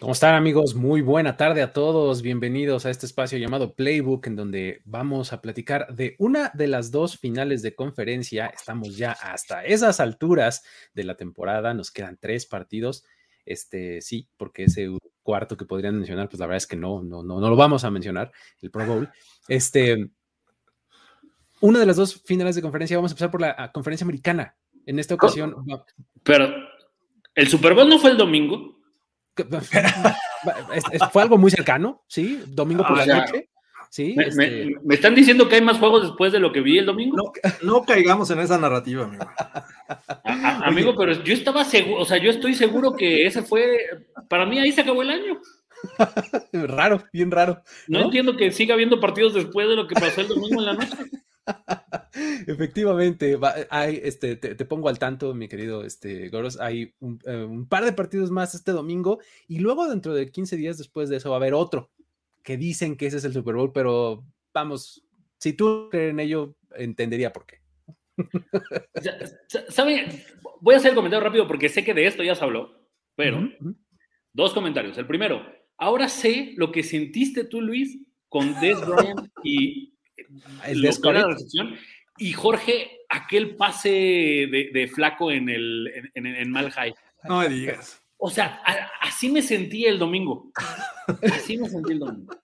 ¿Cómo están amigos? Muy buena tarde a todos. Bienvenidos a este espacio llamado Playbook en donde vamos a platicar de una de las dos finales de conferencia. Estamos ya hasta esas alturas de la temporada. Nos quedan tres partidos. Este sí, porque ese cuarto que podrían mencionar, pues la verdad es que no, no, no, no lo vamos a mencionar, el Pro Bowl. Este, una de las dos finales de conferencia, vamos a empezar por la conferencia americana. En esta ocasión. Pero, ¿el Super Bowl no fue el domingo? Fue algo muy cercano, ¿sí? Domingo por la noche. Sí, me, este... me, están diciendo que hay más juegos después de lo que vi el domingo. No, no caigamos en esa narrativa, amigo. A, a, amigo, pero yo estaba seguro, o sea, yo estoy seguro que ese fue, para mí ahí se acabó el año. raro, bien raro. ¿no? entiendo que siga habiendo partidos después de lo que pasó el domingo en la noche. Efectivamente, hay, este, te, pongo al tanto, mi querido este, Goros. Hay un, eh, un, par de partidos más este domingo y luego dentro de 15 días después de eso va a haber otro que dicen que ese es el Super Bowl, pero vamos, si tú crees en ello, entendería por qué. ¿Sabe? Voy a hacer el comentario rápido porque sé que de esto ya se habló, pero uh -huh. dos comentarios. El primero, ahora sé lo que sentiste tú, Luis, con Des Bryant y el la recepción. Y Jorge, aquel pase de, de flaco en el en, en, en Malhai. No me digas. O sea, a, así me sentí el domingo. Así me sentí el domingo.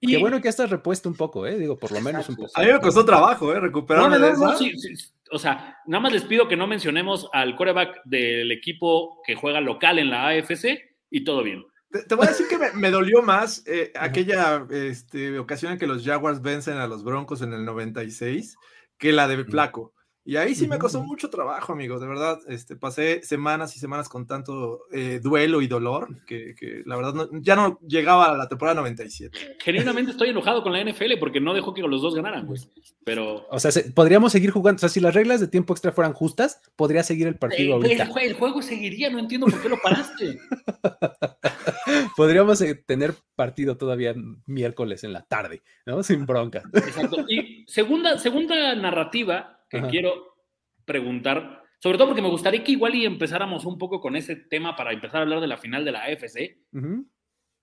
Y, Qué bueno que estás repuesto un poco, ¿eh? Digo, por lo menos un poco. A mí me costó trabajo, ¿eh? Recuperarme no, no, de no, sí, sí, o sea, nada más les pido que no mencionemos al coreback del equipo que juega local en la AFC y todo bien. Te, te voy a decir que me, me dolió más eh, aquella este, ocasión en que los Jaguars vencen a los Broncos en el 96 que la de Flaco. Y ahí sí me costó mucho trabajo, amigo. De verdad, este, pasé semanas y semanas con tanto eh, duelo y dolor que, que la verdad no, ya no llegaba a la temporada 97. Genuinamente estoy enojado con la NFL porque no dejó que los dos ganaran, güey. Pero. O sea, se, podríamos seguir jugando. O sea, si las reglas de tiempo extra fueran justas, podría seguir el partido Eh, ahorita. El, el, juego seguiría, no entiendo por qué lo paraste. Podríamos eh, tener partido todavía miércoles en la tarde, ¿no? Sin bronca. Exacto. Y segunda, segunda narrativa que Ajá. quiero preguntar, sobre todo porque me gustaría que igual y empezáramos un poco con ese tema para empezar a hablar de la final de la AFC. Uh -huh.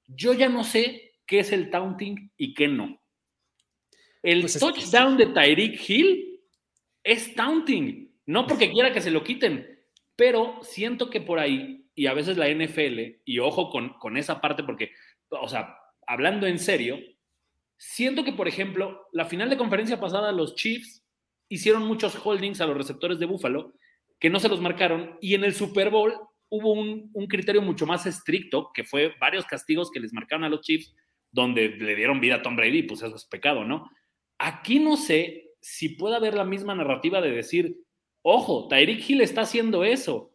Yo ya no sé qué es el taunting y qué no. El pues touchdown es... de Tyreek Hill es taunting, no porque quiera que se lo quiten, pero siento que por ahí, y a veces la NFL, y ojo con, con esa parte porque, o sea, hablando en serio, siento que, por ejemplo, la final de conferencia pasada, los Chiefs hicieron muchos holdings a los receptores de Buffalo que no se los marcaron y en el Super Bowl hubo un, un, criterio mucho más estricto que fue varios castigos que les marcaron a los Chiefs donde le dieron vida a Tom Brady, pues eso es pecado, ¿no? Aquí no sé si puede haber la misma narrativa de decir, ojo, Tyreek Hill está haciendo eso,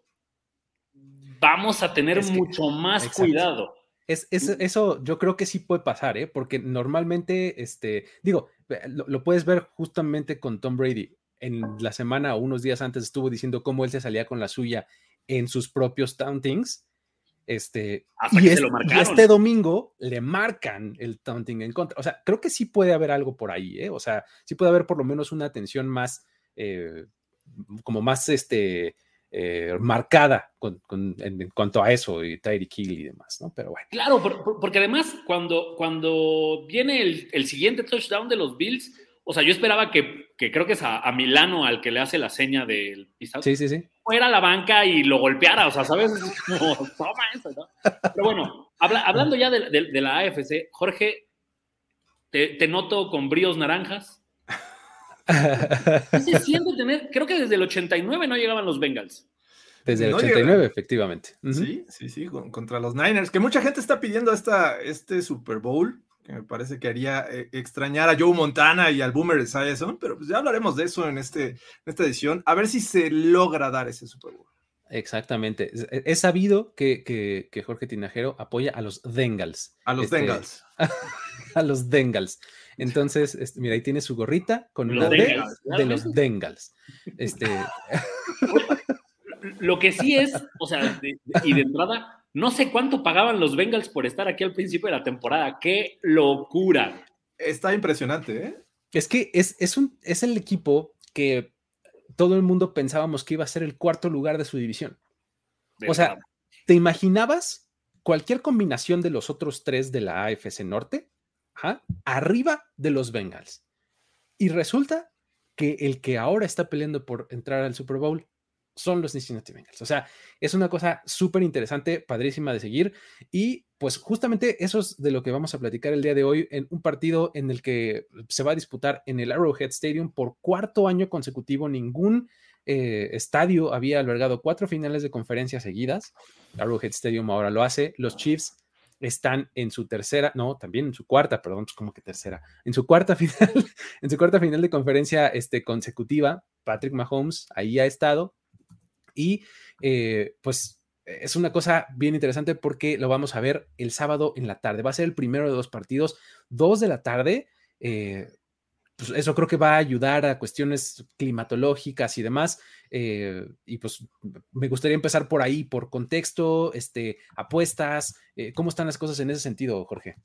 vamos a tener es que, mucho más exacto. cuidado. Es, es, eso yo creo que sí puede pasar, ¿eh? porque normalmente, este, digo, lo, lo, puedes ver justamente con Tom Brady. En la semana o unos días antes estuvo diciendo cómo él se salía con la suya en sus propios tauntings. Este, y, es, y, este domingo le marcan el taunting en contra. O sea, creo que sí puede haber algo por ahí, ¿eh? O sea, sí puede haber por lo menos una atención más, eh, como más, este, eh, marcada con, con, en, en, cuanto a eso y Tyreek Hill y demás, ¿no? Pero bueno. Claro, por, porque además cuando, cuando viene el, el, siguiente touchdown de los Bills, o sea, yo esperaba que, que creo que es a, a, Milano al que le hace la seña del pisado. Sí, sí, sí. Fuera a la banca y lo golpeara, o sea, ¿sabes? Como, toma eso, ¿no? Pero bueno, hablando ya de, la AFC, Jorge, te, noto con bríos naranjas. se siente tener? Creo que desde el 89 no llegaban los Bengals. Desde el 89, efectivamente. Sí, sí, sí, contra los Niners, que mucha gente está pidiendo esta, este Super Bowl, que me parece que haría eh, extrañar a Joe Montana y al Boomer Esiason, pero pues ya hablaremos de eso en, este, en esta edición, a ver si se logra dar ese Super Bowl. Exactamente. Es, sabido que, Jorge Tinajero apoya a los Dengals. A los este, Dengals. a los Dengals. Entonces, este, mira, ahí tiene su gorrita con una de los Dengals. Este. Lo que sí es, o sea, y de entrada, no sé cuánto pagaban los Bengals por estar aquí al principio de la temporada. ¡Qué locura! Está impresionante, ¿eh? Es que es, es, un, es el equipo que todo el mundo pensábamos que iba a ser el cuarto lugar de su división. o sea, ¿te imaginabas cualquier combinación de los otros tres de la AFC Norte? Arriba de los Bengals. Y resulta que el que ahora está peleando por entrar al Super Bowl son los Cincinnati Bengals. O sea, es una cosa súper interesante, padrísima de seguir. Y pues justamente eso es de lo que vamos a platicar el día de hoy en un partido en el que se va a disputar en el Arrowhead Stadium por cuarto año consecutivo. Ningún eh, estadio había albergado cuatro finales de conferencia seguidas. Arrowhead Stadium ahora lo hace. Los Chiefs están en su tercera, no, también en su cuarta, perdón, pues como que tercera, en su cuarta final, en su cuarta final de conferencia este, consecutiva. Patrick Mahomes ahí ha estado, y eh, pues es una cosa bien interesante porque lo vamos a ver el sábado en la tarde. Va a ser el primero de dos partidos, dos de la tarde. Eh, pues eso creo que va a ayudar a cuestiones climatológicas y demás. Eh, y pues me gustaría empezar por ahí, por contexto, este, apuestas. ¿Cómo están las cosas en ese sentido, Jorge?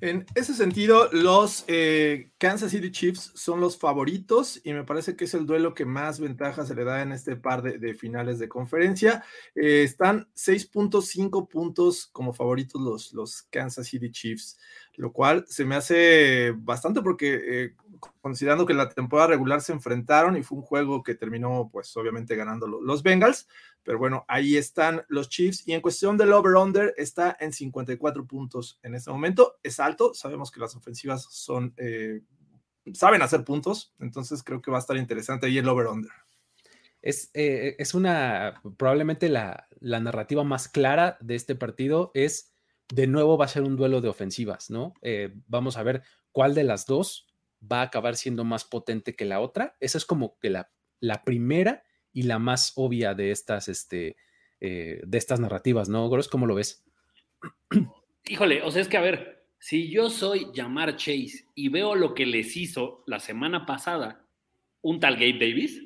En ese sentido, los eh, Kansas City Chiefs son los favoritos y me parece que es el duelo que más ventaja se le da en este par de, finales de conferencia. Eh, están 6.5 puntos como favoritos los, los Kansas City Chiefs, lo cual se me hace bastante porque eh, considerando que la temporada regular se enfrentaron y fue un juego que terminó pues obviamente ganando los Bengals, pero bueno, ahí están los Chiefs y en cuestión del over-under está en 54 puntos en este momento. Es alto, sabemos que las ofensivas son, eh, saben hacer puntos, entonces creo que va a estar interesante ahí el over-under. Es, eh, es, una, probablemente la, la, narrativa más clara de este partido es, de nuevo va a ser un duelo de ofensivas, ¿no? Eh, vamos a ver cuál de las dos va a acabar siendo más potente que la otra. Esa es como que la, la primera y la más obvia de estas, este, eh, de estas narrativas, ¿no, Gross? ¿Cómo lo ves? Híjole, o sea, es que a ver, si yo soy Jamar Chase y veo lo que les hizo la semana pasada un tal Gabe Davis,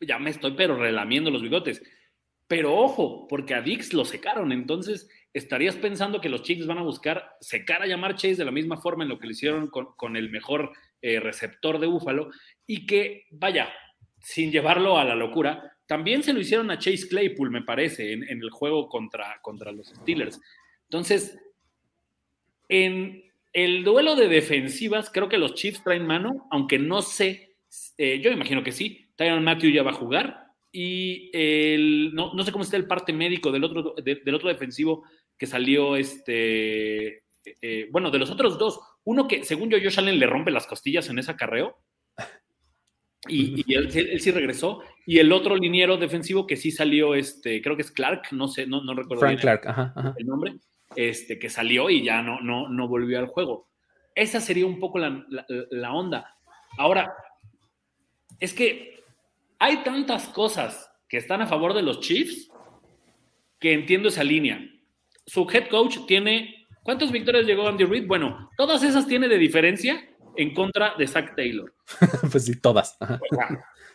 ya me estoy pero relamiendo los bigotes. Pero ojo, porque a Dix lo secaron, entonces estarías pensando que los Chiefs van a buscar secar a Jamar Chase de la misma forma en lo que le hicieron con, el mejor eh, receptor de Búfalo y que, vaya, sin llevarlo a la locura, también se lo hicieron a Chase Claypool, me parece, en, el juego contra, contra los Steelers. Entonces, en el duelo de defensivas, creo que los Chiefs traen mano, aunque no sé, eh, yo imagino que sí, Tyron Matthew ya va a jugar y el, no, sé cómo está el parte médico del otro, del otro defensivo que salió, este, eh, bueno, de los otros dos, uno que según yo Josh Allen le rompe las costillas en ese acarreo, y, él, sí regresó. Y el otro liniero defensivo que sí salió, este, creo que es Clark, no sé, no, no recuerdo Frank Clark, ajá, el nombre, este, que salió y ya no, no, no volvió al juego. Esa sería un poco la, la onda. Ahora, es que hay tantas cosas que están a favor de los Chiefs que entiendo esa línea. Su head coach tiene, ¿cuántas victorias llegó Andy Reid? Bueno, todas esas tiene de diferencia en contra de Zach Taylor. pues sí, todas.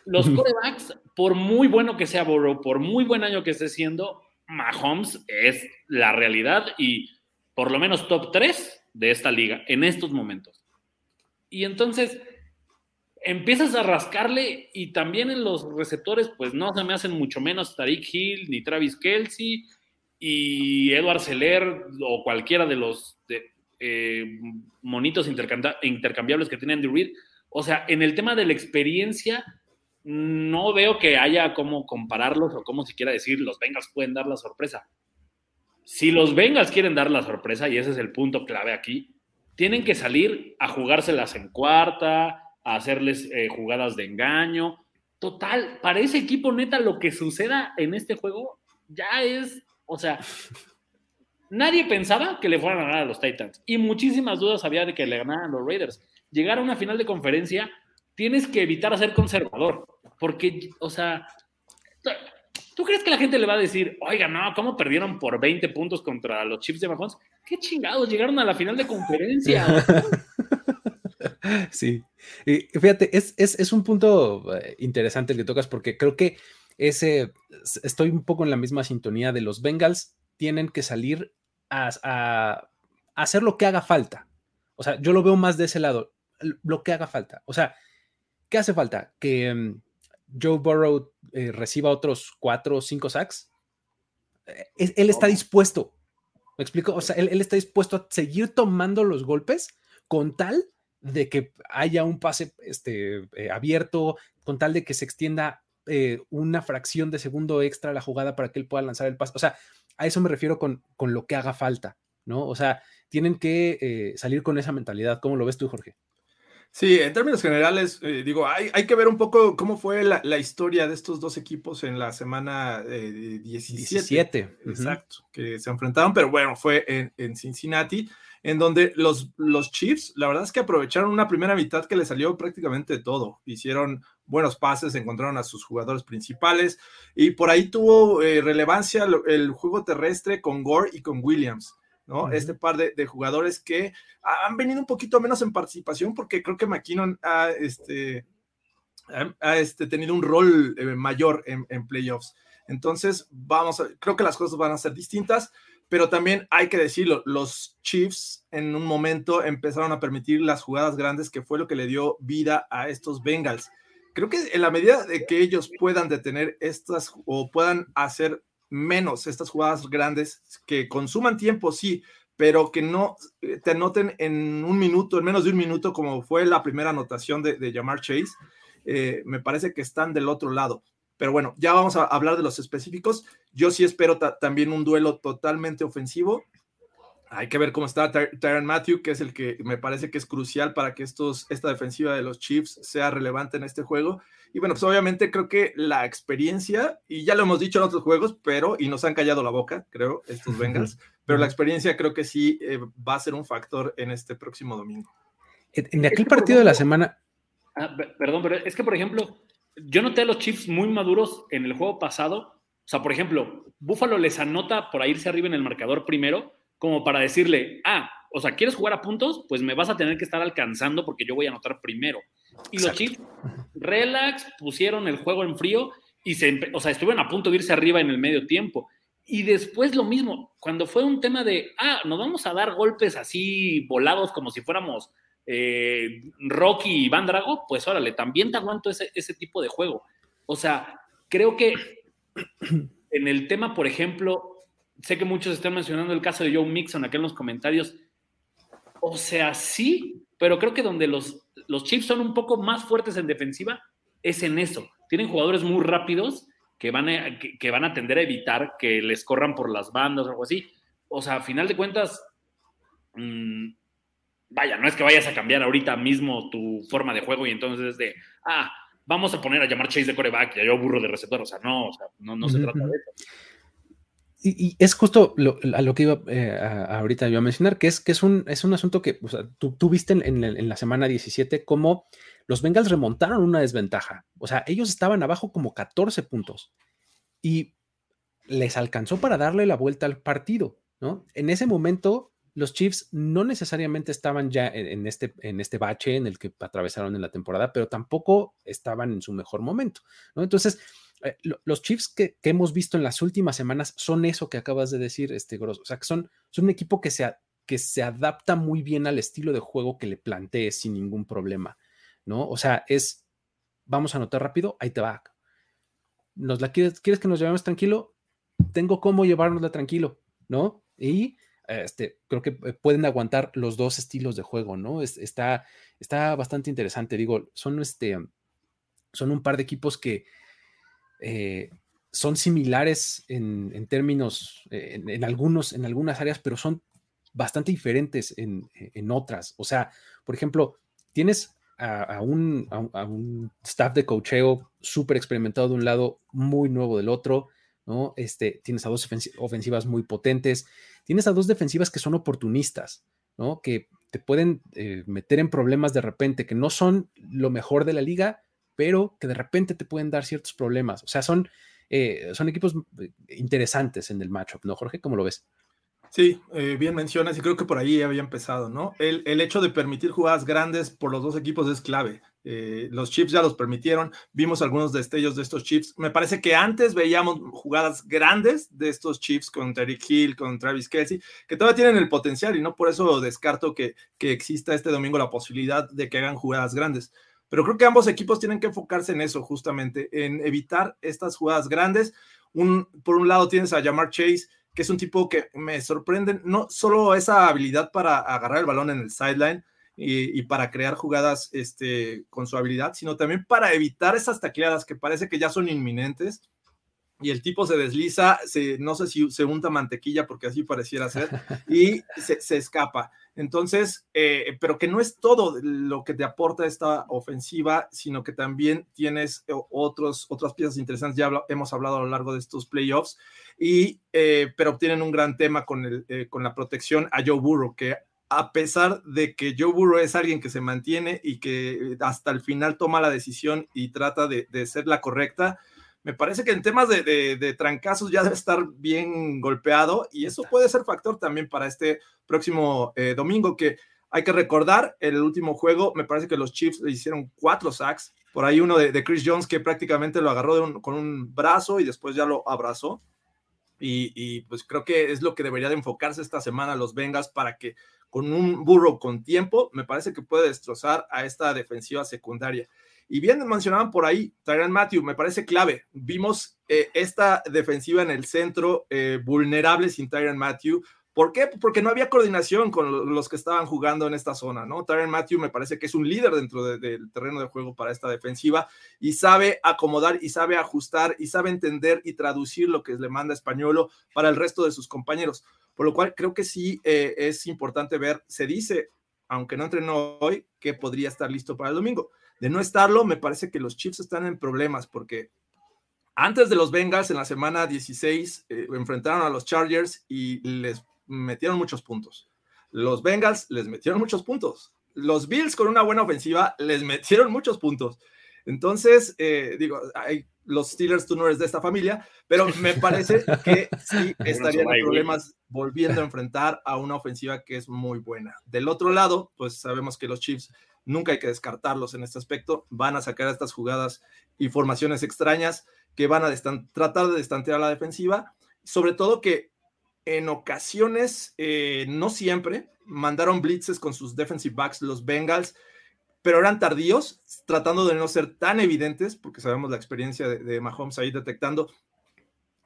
los corebacks, por muy bueno que sea Burrow, por muy buen año que esté siendo, Mahomes es la realidad y por lo menos top 3 de esta liga en estos momentos. Y entonces empiezas a rascarle y también en los receptores, pues no se me hacen mucho menos Tariq Hill ni Travis Kelsey y Edward Seller o cualquiera de los eh, monitos intercambiables que tiene Andy Reid. O sea, en el tema de la experiencia, no veo que haya cómo compararlos o cómo siquiera decir los Bengals pueden dar la sorpresa. Si los Bengals quieren dar la sorpresa, y ese es el punto clave aquí, tienen que salir a jugárselas en cuarta, a hacerles eh, jugadas de engaño. Total, para ese equipo neta, lo que suceda en este juego ya es, o sea, nadie pensaba que le fueran a ganar a los Titans y muchísimas dudas había de que le ganaran los Raiders. Llegar a una final de conferencia, tienes que evitar ser conservador, porque, o sea, ¿Tú crees que la gente le va a decir, oiga, no, ¿cómo perdieron por 20 puntos contra los Chiefs de Mahomes? ¿Qué chingados? Llegaron a la final de conferencia. sí. Y fíjate, es, es, un punto eh, interesante el que tocas porque creo que ese, estoy un poco en la misma sintonía de los Bengals, tienen que salir a, a hacer lo que haga falta. O sea, yo lo veo más de ese lado, lo que haga falta. O sea, ¿qué hace falta? Que mm, Joe Burrow eh, reciba otros cuatro o cinco sacks, eh, él está dispuesto. ¿Me explico? O sea, él, está dispuesto a seguir tomando los golpes con tal de que haya un pase este, eh, abierto, con tal de que se extienda una fracción de segundo extra a la jugada para que él pueda lanzar el pase. O sea, a eso me refiero con, con lo que haga falta, ¿no? O sea, tienen que salir con esa mentalidad. ¿Cómo lo ves tú, Jorge? Sí, en términos generales, eh, digo, hay, hay, que ver un poco cómo fue la, la, historia de estos dos equipos en la semana eh, 17. Exacto, que se enfrentaron, pero bueno, fue en, en, Cincinnati, en donde los, los Chiefs, la verdad es que aprovecharon una primera mitad que le salió prácticamente todo. Hicieron buenos pases, encontraron a sus jugadores principales y por ahí tuvo eh, relevancia el juego terrestre con Gore y con Williams. ¿no? Este par de, jugadores que han venido un poquito menos en participación porque creo que McKinnon ha, este, ha, este, tenido un rol eh, mayor en, playoffs. Entonces, vamos a, creo que las cosas van a ser distintas, pero también hay que decirlo, los Chiefs en un momento empezaron a permitir las jugadas grandes, que fue lo que le dio vida a estos Bengals. Creo que en la medida de que ellos puedan detener estas o puedan hacer menos estas jugadas grandes que consuman tiempo, sí, pero que no eh, te anoten en un minuto, en menos de un minuto, como fue la primera anotación de, de Chase, eh, me parece que están del otro lado. Pero bueno, ya vamos a hablar de los específicos. Yo sí espero también un duelo totalmente ofensivo. Hay que ver cómo está Tyron Matthew, que es el que me parece que es crucial para que estos, esta defensiva de los Chiefs sea relevante en este juego. Y bueno, pues obviamente creo que la experiencia, y ya lo hemos dicho en otros juegos, pero, y nos han callado la boca, creo, estos Bengals, pero la experiencia creo que sí eh, va a ser un factor en este próximo domingo. En aquel partido de la semana... Ah, perdón, pero es que, por ejemplo, yo noté a los Chiefs muy maduros en el juego pasado. O sea, por ejemplo, Buffalo les anota por irse arriba en el marcador primero, como para decirle, ah, o sea, ¿quieres jugar a puntos? Pues me vas a tener que estar alcanzando porque yo voy a anotar primero. Y los Chiefs, relax, pusieron el juego en frío y se, o sea, estuvieron a punto de irse arriba en el medio tiempo. Y después lo mismo, cuando fue un tema de, ah, nos vamos a dar golpes así volados como si fuéramos eh, Rocky y Van Drago, pues órale, también te aguanto ese, ese tipo de juego. O sea, creo que en el tema, por ejemplo, sé que muchos están mencionando el caso de Joe Mixon aquí en los comentarios. O sea, sí, pero creo que donde los los Chiefs son un poco más fuertes en defensiva es en eso. Tienen jugadores muy rápidos que van a, que, van a tender a evitar que les corran por las bandas o algo así. O sea, a final de cuentas, mm, vaya, no es que vayas a cambiar ahorita mismo tu forma de juego y entonces es de, ah, vamos a poner a llamar Chase de coreback y a yo burro de receptor. O sea, no, o sea, no, no se trata de eso y, es justo a lo que iba eh, ahorita yo a mencionar, que es que es un, es un asunto que tú, viste en, la semana 17 cómo los Bengals remontaron una desventaja. O sea, ellos estaban abajo como 14 puntos y les alcanzó para darle la vuelta al partido, ¿no? En ese momento, los Chiefs no necesariamente estaban ya en, este, en este bache en el que atravesaron en la temporada, pero tampoco estaban en su mejor momento, ¿no? Entonces, eh, los Chiefs que, hemos visto en las últimas semanas son eso que acabas de decir, este Grosso. O sea, que son, un equipo que se, que se adapta muy bien al estilo de juego que le plantees sin ningún problema, ¿no? O sea, es, vamos a anotar rápido, ahí te va. ¿Nos la quieres, quieres que nos llevemos tranquilo? Tengo cómo llevárnosla tranquilo, ¿no? Y este, creo que eh, pueden aguantar los dos estilos de juego, ¿no? está, está bastante interesante. Digo, son, este, son un par de equipos que eh, son similares en, términos, en, algunos, en algunas áreas, pero son bastante diferentes en, otras. O sea, por ejemplo, tienes a, un, a, un, staff de cocheo súper experimentado de un lado, muy nuevo del otro, ¿no? Este, tienes a dos ofensivas muy potentes, tienes a dos defensivas que son oportunistas, ¿no? Que te pueden eh, meter en problemas de repente, que no son lo mejor de la liga, pero que de repente te pueden dar ciertos problemas. O sea, son, eh, son equipos eh, interesantes en el matchup, ¿no, Jorge? ¿Cómo lo ves? Sí, eh, bien mencionas y creo que por ahí había empezado, ¿no? El, el, hecho de permitir jugadas grandes por los dos equipos es clave. Los chips ya los permitieron, vimos algunos destellos de estos chips. Me parece que antes veíamos jugadas grandes de estos chips con Terry Hill, con Travis Kelsey, que todavía tienen el potencial y no por eso descarto que, que exista este domingo la posibilidad de que hagan jugadas grandes. Pero creo que ambos equipos tienen que enfocarse en eso, justamente, en evitar estas jugadas grandes. Por un lado tienes a Jamar Chase, que es un tipo que me sorprende, no solo esa habilidad para agarrar el balón en el sideline y, para crear jugadas este, con su habilidad, sino también para evitar esas tacleadas que parece que ya son inminentes y el tipo se desliza, se, no sé si se unta mantequilla porque así pareciera ser, y se, escapa. Entonces, eh, pero que no es todo lo que te aporta esta ofensiva, sino que también tienes eh, otros, otras piezas interesantes, ya hemos hablado a lo largo de estos playoffs, y, eh, pero obtienen un gran tema con, el, con la protección a Joe Burrow, que a pesar de que Joe Burrow es alguien que se mantiene y que hasta el final toma la decisión y trata de, de ser la correcta, me parece que en temas de, trancazos ya debe estar bien golpeado y eso puede ser factor también para este próximo eh, domingo que hay que recordar, el último juego me parece que los Chiefs le hicieron cuatro sacks, por ahí uno de, Chris Jones que prácticamente lo agarró con un brazo y después ya lo abrazó. Y, pues creo que es lo que debería de enfocarse esta semana los Bengals para que con un burro con tiempo, me parece que puede destrozar a esta defensiva secundaria. Y bien mencionaban por ahí, Tyron Matthew, me parece clave. Vimos eh, esta defensiva en el centro eh, vulnerable sin Tyron Matthew. ¿Por qué? Porque no había coordinación con los que estaban jugando en esta zona, ¿no? Tyron Matthew me parece que es un líder dentro del terreno de juego para esta defensiva y sabe acomodar y sabe ajustar y sabe entender y traducir lo que le manda Españolo para el resto de sus compañeros. Por lo cual creo que sí eh, es importante ver, se dice, aunque no entrenó hoy, que podría estar listo para el domingo. De no estarlo, me parece que los Chiefs están en problemas porque antes de los Bengals en la semana 16 eh, enfrentaron a los Chargers y les metieron muchos puntos. Los Bengals les metieron muchos puntos. Los Bills con una buena ofensiva les metieron muchos puntos. Entonces, eh, digo, hay, los Steelers tú no eres de esta familia, pero me parece que sí estarían en problemas volviendo a enfrentar a una ofensiva que es muy buena. Del otro lado, pues sabemos que los Chiefs nunca hay que descartarlos en este aspecto, van a sacar estas jugadas y formaciones extrañas que van a tratar de destantear a la defensiva, sobre todo que en ocasiones, eh, no siempre, mandaron blitzes con sus defensive backs los Bengals, pero eran tardíos, tratando de no ser tan evidentes, porque sabemos la experiencia de, de Mahomes ahí detectando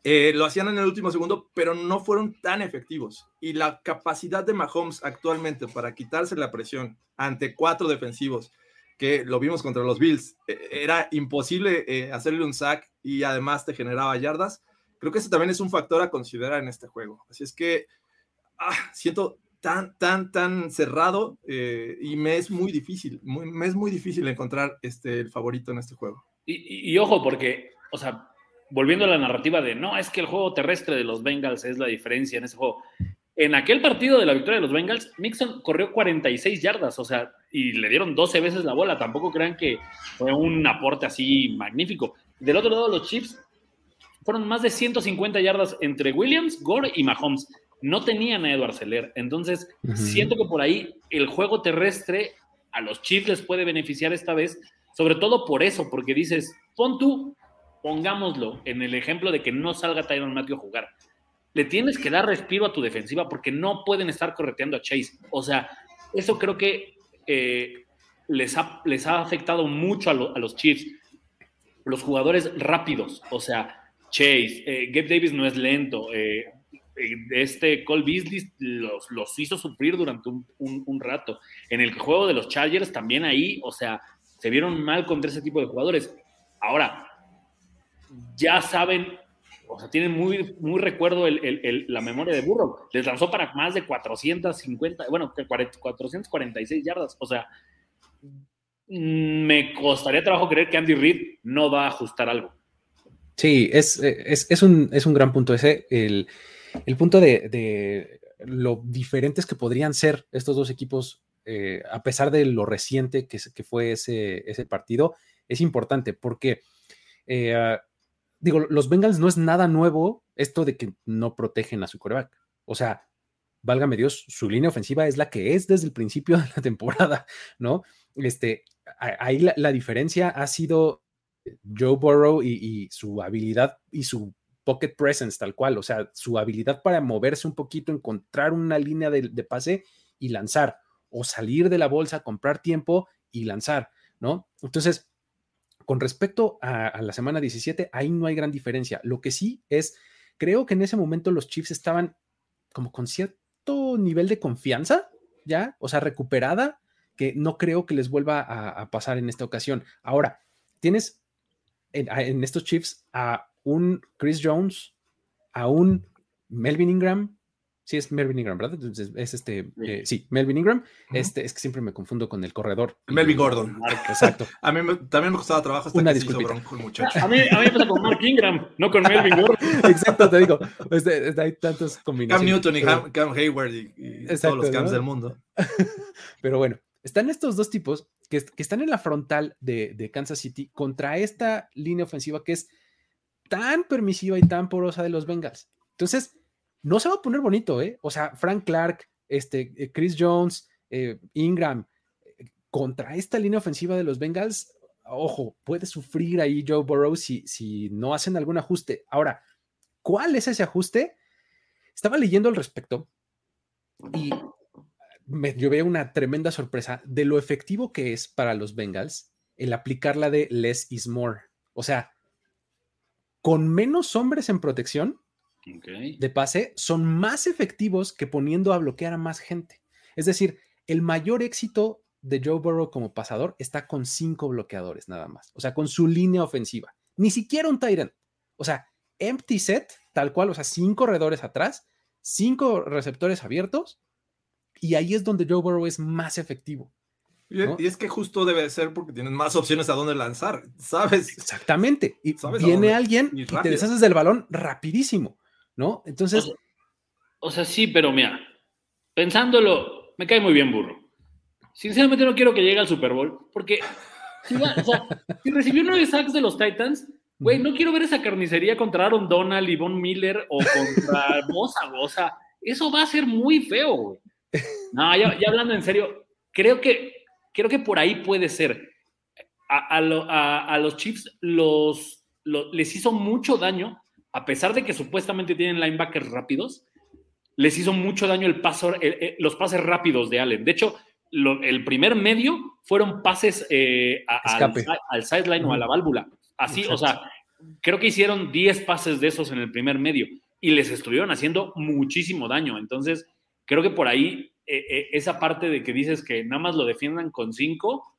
eh, lo hacían en el último segundo, pero no fueron tan efectivos. Y la capacidad de Mahomes actualmente para quitarse la presión ante cuatro defensivos, que lo vimos contra los Bills, eh, era imposible eh, hacerle un sack y además te generaba yardas. Creo que ese también es un factor a considerar en este juego. Así es que ah, siento tan, tan, tan cerrado y me es muy difícil, me es muy difícil encontrar este, el favorito en este juego. y ojo, porque, o sea, volviendo a la narrativa de no, es que el juego terrestre de los Bengals es la diferencia en ese juego. En aquel partido de la victoria de los Bengals, Mixon corrió 46 yardas, o sea, y le dieron 12 veces la bola. Tampoco crean que fue un aporte así magnífico. Del otro lado, los Chiefs fueron más de 150 yardas entre Williams, Gore y Mahomes. No tenían a Edward Seller. Entonces, siento que por ahí el juego terrestre a los Chiefs les puede beneficiar esta vez, sobre todo por eso, porque dices, pon tú pongámoslo en el ejemplo de que no salga Tyron Matthew a jugar. Le tienes que dar respiro a tu defensiva porque no pueden estar correteando a Chase. O sea, eso creo que eh, les, ha, les ha afectado mucho a, los Chiefs. Los jugadores rápidos, o sea, Chase, eh, Gabe Davis no es lento. Eh, este Cole Beasley los, los hizo sufrir durante un, un, rato. En el juego de los Chargers también ahí, o sea, se vieron mal contra ese tipo de jugadores. Ahora, ya saben o sea, tienen muy, muy recuerdo la memoria de Burrow. Les lanzó para más de 450, bueno, 446 yardas. O sea, me costaría trabajo creer que Andy Reid no va a ajustar algo. Sí, es, es, un, es un, gran punto ese. El, punto de, lo diferentes que podrían ser estos dos equipos, eh, a pesar de lo reciente que, que fue ese, ese, partido, es importante porque, eh, digo, los Bengals no es nada nuevo esto de que no protegen a su coreback. O sea, válgame Dios, su línea ofensiva es la que es desde el principio de la temporada, ¿no? Este, ahí la, diferencia ha sido Joe Burrow y, su habilidad y su pocket presence tal cual, o sea, su habilidad para moverse un poquito, encontrar una línea de, pase y lanzar, o salir de la bolsa, comprar tiempo y lanzar, ¿no? Entonces, con respecto a, a, la semana 17, ahí no hay gran diferencia. Lo que sí es, creo que en ese momento los Chiefs estaban como con cierto nivel de confianza, ¿ya? O sea, recuperada que no creo que les vuelva a, pasar en esta ocasión. Ahora, tienes en, estos Chiefs a un Chris Jones, a un Melvin Ingram, Sí, es Melvin Ingram, ¿verdad? Entonces, es este, sí, eh, Melvin Ingram. Este, es que siempre me confundo con el corredor. Melvin Gordon. exacto. a mí también me costaba trabajo hasta Una que bronco el muchacho. A mí, a mí me pasa con Mark Ingram, no con Melvin Gordon. exacto, te digo. Hay tantos combinaciones. Cam Newton y Cam, Hayward y, todos los Cams del mundo. pero bueno, están estos dos tipos que, están en la frontal de, Kansas City contra esta línea ofensiva que es tan permisiva y tan porosa de los Bengals. Entonces, no se va a poner bonito, ¿eh? O sea, Frank Clark, este, eh, Chris Jones, eh, Ingram, eh, contra esta línea ofensiva de los Bengals, ojo, puede sufrir ahí Joe Burrow si, si no hacen algún ajuste. Ahora, ¿cuál es ese ajuste? Estaba leyendo al respecto y me llevé una tremenda sorpresa de lo efectivo que es para los Bengals el aplicar la de less is more. O sea, con menos hombres en protección de pase, son más efectivos que poniendo a bloquear a más gente. Es decir, el mayor éxito de Joe Burrow como pasador está con cinco bloqueadores nada más. O sea, con su línea ofensiva. Ni siquiera un Tyrant. O sea, empty set, tal cual, o sea, cinco corredores atrás, cinco receptores abiertos y ahí es donde Joe Burrow es más efectivo. Y es que justo debe ser porque tienes más opciones a dónde lanzar, ¿sabes? Exactamente. Y viene alguien y, te deshaces del balón rapidísimo, ¿no? Entonces. O sea, sí, pero mira, pensándolo, me cae muy bien burro. Sinceramente no quiero que llegue al Super Bowl, porque si, recibió nueve sacks de los Titans, güey, no quiero ver esa carnicería contra Aaron Donald y Von Miller o contra Bosa. O sea, eso va a ser muy feo, güey. No, ya, hablando en serio, creo que, creo que por ahí puede ser. A, los Chiefs los, les hizo mucho daño, a pesar de que supuestamente tienen linebackers rápidos, les hizo mucho daño el paso, los pases rápidos de Allen. De hecho, el primer medio fueron pases eh, al, sideline o a la válvula. Así, o sea, creo que hicieron 10 pases de esos en el primer medio y les estuvieron haciendo muchísimo daño. Entonces, creo que por ahí eh, eh, esa parte de que dices que nada más lo defiendan con cinco,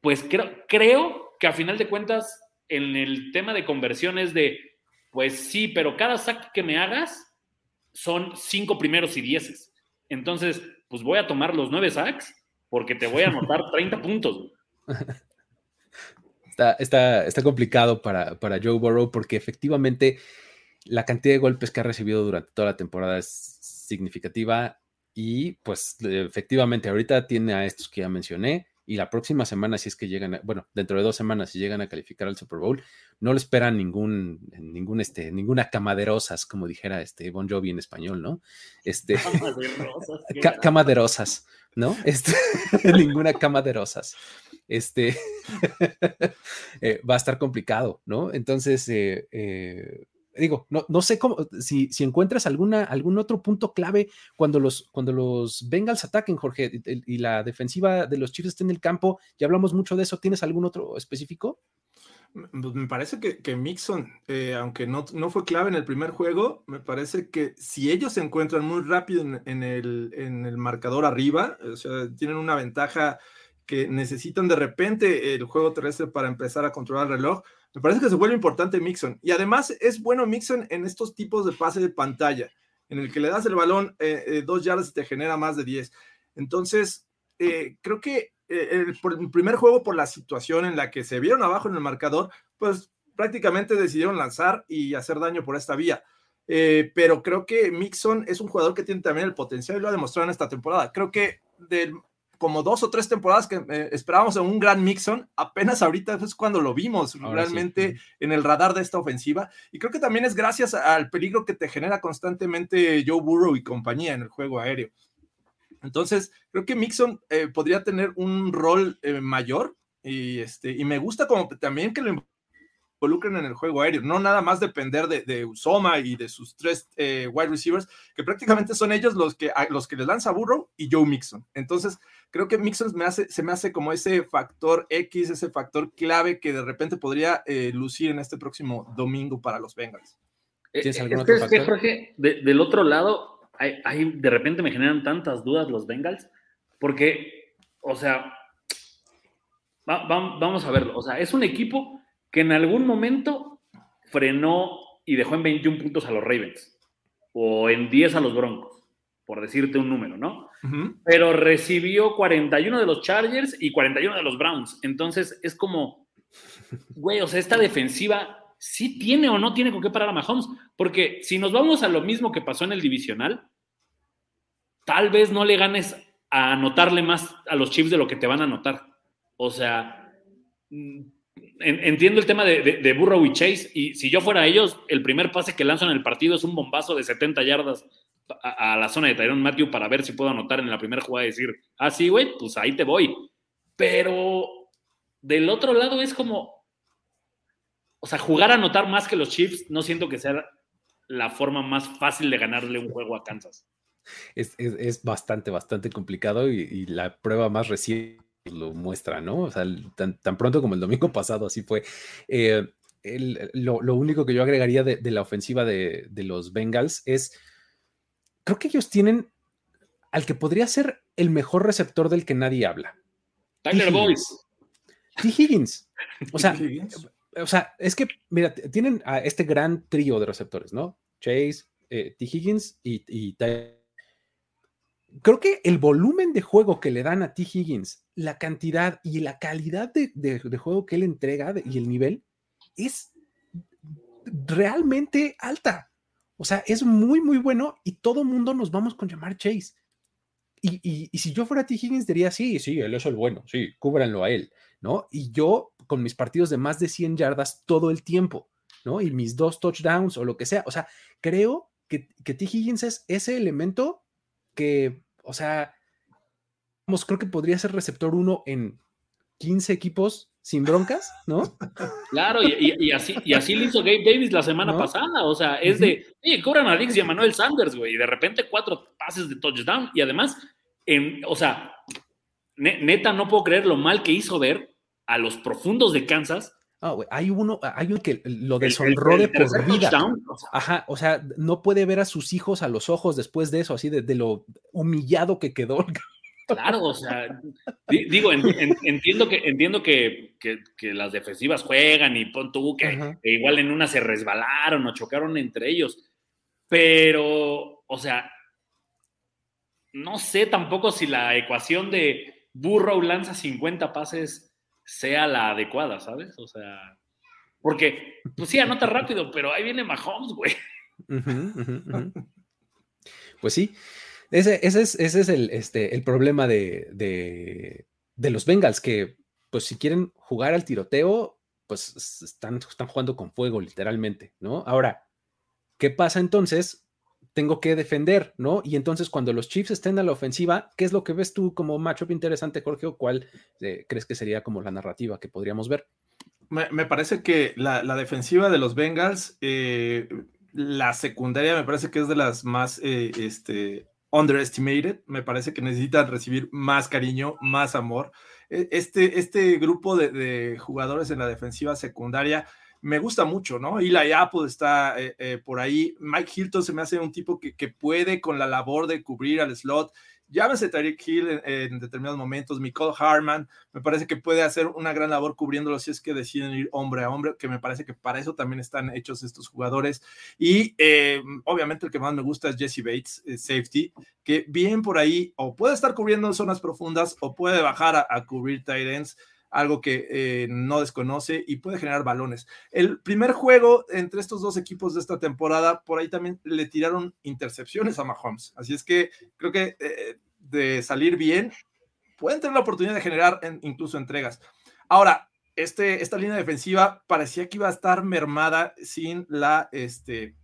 pues creo, creo que a final de cuentas en el tema de conversiones de, pues sí, pero cada sack que me hagas son cinco primeros y dieces. Entonces, pues voy a tomar los nueve sacks porque te voy a anotar 30 puntos. Está, está, está complicado para, para Joe Burrow porque efectivamente la cantidad de golpes que ha recibido durante toda la temporada es significativa y pues efectivamente ahorita tiene a estos que ya mencioné y la próxima semana si es que llegan, bueno, dentro de dos semanas si llegan a calificar al Super Bowl, no le esperan ningún, ningún, este, ninguna cama de rosas, como dijera este Bon Jovi en español, ¿no? Este, cama de rosas, ¿no? Este, ninguna cama de rosas. Este, eh, va a estar complicado, ¿no? Entonces, eh, eh, digo, no, no sé cómo, si, si, encuentras alguna, algún otro punto clave cuando los, cuando los Bengals ataquen, Jorge, y, la defensiva de los Chiefs esté en el campo, ya hablamos mucho de eso, ¿tienes algún otro específico? Pues me parece que, que Mixon, eh, aunque no, no, fue clave en el primer juego, me parece que si ellos se encuentran muy rápido en, el, en el marcador arriba, o sea, tienen una ventaja que necesitan de repente el juego terrestre para empezar a controlar el reloj, me parece que se vuelve importante Mixon. Y además es bueno Mixon en estos tipos de pase de pantalla, en el que le das el balón eh, eh, dos yardas y te genera más de 10. Entonces, eh, creo que el, el primer juego, por la situación en la que se vieron abajo en el marcador, pues prácticamente decidieron lanzar y hacer daño por esta vía. pero creo que Mixon es un jugador que tiene también el potencial y lo ha demostrado en esta temporada. Creo que del como dos o tres temporadas que eh, esperábamos en un gran Mixon, apenas ahorita es cuando lo vimos realmente en el radar de esta ofensiva. Y creo que también es gracias al peligro que te genera constantemente Joe Burrow y compañía en el juego aéreo. Entonces, creo que Mixon eh, podría tener un rol eh, mayor y, este, y me gusta como también que lo involucren en el juego aéreo, no nada más depender de, Usoma y de sus tres eh, wide receivers, que prácticamente son ellos los que, los que le lanza Burrow y Joe Mixon. Entonces, creo que Mixon me hace, se me hace como ese factor X, ese factor clave que de repente podría eh, lucir en este próximo domingo para los Bengals. Eh, ¿Tienes algún otro Jorge, del otro lado, hay, de repente me generan tantas dudas los Bengals, porque, o sea, vamos a verlo, o sea, es un equipo que en algún momento frenó y dejó en 21 puntos a los Ravens o en 10 a los Broncos, por decirte un número, ¿no? Pero recibió 41 de los Chargers y 41 de los Browns. Entonces es como, güey, o sea, esta defensiva sí tiene o no tiene con qué parar a Mahomes, porque si nos vamos a lo mismo que pasó en el divisional, tal vez no le ganes a anotarle más a los Chiefs de lo que te van a anotar. O sea, entiendo el tema de, Burrow y Chase, y si yo fuera ellos, el primer pase que lanzan en el partido es un bombazo de 70 yardas a, la zona de Tyrone Matthew para ver si puedo anotar en la primera jugada y decir, ah, sí, güey, pues ahí te voy. Pero del otro lado es como, o sea, jugar a anotar más que los Chiefs, no siento que sea la forma más fácil de ganarle un juego a Kansas. Es, bastante, bastante complicado y la prueba más reciente lo muestra, ¿no? O sea, tan, pronto como el domingo pasado, así fue. Eh, lo, único que yo agregaría de, la ofensiva de, los Bengals es, creo que ellos tienen al que podría ser el mejor receptor del que nadie habla. Tyler Boyce. T. Higgins. O sea, o sea, es que, mira, tienen a este gran trío de receptores, ¿no? Chase, eh, T. Higgins y, y Tyler creo que el volumen de juego que le dan a T. Higgins, la cantidad y la calidad de, juego que él entrega y el nivel es realmente alta. O sea, es muy, muy bueno y todo mundo nos vamos con llamar Chase. Y, si yo fuera T. Higgins, diría, sí, sí, él es el bueno, sí, cúbranlo a él, ¿no? Y yo con mis partidos de más de 100 yardas todo el tiempo, ¿no? Y mis dos touchdowns o lo que sea. O sea, creo que, que T. Higgins es ese elemento que o sea, creo que podría ser receptor uno en 15 equipos sin broncas, ¿no? Claro, y, así, y así lo hizo Gabe Davis la semana pasada. O sea, es de, oye, cobran a Dix y a Manuel Sanders, güey, y de repente cuatro pases de touchdown. Y además, en, o sea, neta, no puedo creer lo mal que hizo ver a los profundos de Kansas Ah, hay uno, hay uno que lo deshonró de por vida. Ajá, o sea, no puede ver a sus hijos a los ojos después de eso, así de, lo humillado que quedó. Claro, o sea, digo, entiendo que entiendo que, las defensivas juegan y pon tú que, igual en una se resbalaron o chocaron entre ellos, pero, o sea, no sé tampoco si la ecuación de Burrow lanza 50 pases sea la adecuada, ¿sabes? O sea, porque, pues sí, anota rápido, pero ahí viene Mahomes, güey. Pues sí, ese, es, ese es el, este, el problema de, de, los Bengals, que pues si quieren jugar al tiroteo, pues están, están jugando con fuego, literalmente, ¿no? Ahora, ¿qué pasa entonces tengo que defender, ¿no? Y entonces cuando los Chiefs estén a la ofensiva, ¿qué es lo que ves tú como matchup interesante, Jorge? ¿O cuál eh, crees que sería como la narrativa que podríamos ver? Me, parece que la, defensiva de los Bengals, eh, la secundaria me parece que es de las más eh, este, underestimated. Me parece que necesitan recibir más cariño, más amor. E, este, este grupo de, jugadores en la defensiva secundaria me gusta mucho, ¿no? Eli Apple está eh, eh, por ahí. Mike Hilton se me hace un tipo que, que puede con la labor de cubrir al slot llámese Tyreek Hill en, determinados momentos, Nicole Harman, me parece que puede hacer una gran labor cubriéndolo si es que deciden ir hombre a hombre, que me parece que para eso también están hechos estos jugadores. Y eh, obviamente el que más me gusta es Jesse Bates, eh, safety, que bien por ahí o puede estar cubriendo zonas profundas o puede bajar a, cubrir tight ends algo que eh, no desconoce y puede generar balones. El primer juego entre estos dos equipos de esta temporada, por ahí también le tiraron intercepciones a Mahomes. Así es que creo que eh, de salir bien, pueden tener la oportunidad de generar incluso entregas. Ahora, este, esta línea defensiva parecía que iba a estar mermada sin la, este,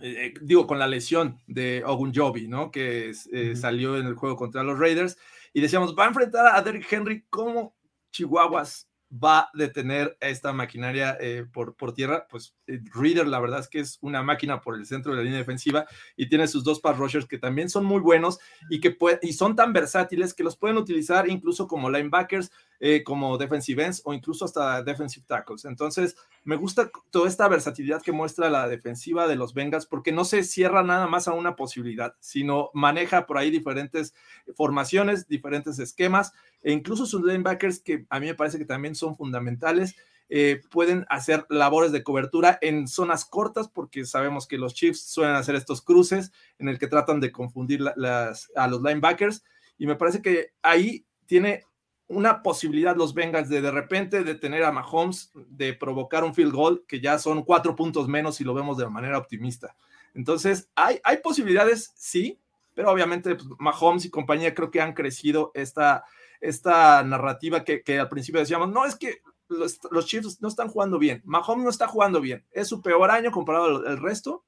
eh, digo, con la lesión de Ogunjobi, ¿no? Que salió en el juego contra los Raiders. Y decíamos, va a enfrentar a Derrick Henry como Chihuahuas va a detener esta maquinaria eh, por, por tierra, pues eh, Reader la verdad es que es una máquina por el centro de la línea defensiva y tiene sus dos pass rushers que también son muy buenos y que y son tan versátiles que los pueden utilizar incluso como linebackers, eh, como defensive ends o incluso hasta defensive tackles. Entonces, me gusta toda esta versatilidad que muestra la defensiva de los Bengals porque no se cierra nada más a una posibilidad, sino maneja por ahí diferentes formaciones, diferentes esquemas e incluso sus linebackers que a mí me parece que también son fundamentales. Eh, pueden hacer labores de cobertura en zonas cortas porque sabemos que los Chiefs suelen hacer estos cruces en el que tratan de confundir las, a los linebackers y me parece que ahí tiene una posibilidad los Bengals de de repente detener a Mahomes, de provocar un field goal, que ya son cuatro puntos menos si lo vemos de manera optimista. Entonces, hay, hay posibilidades, sí, pero obviamente pues, Mahomes y compañía creo que han crecido esta, esta narrativa que, que al principio decíamos, no, es que los, los, Chiefs no están jugando bien, Mahomes no está jugando bien, es su peor año comparado al resto,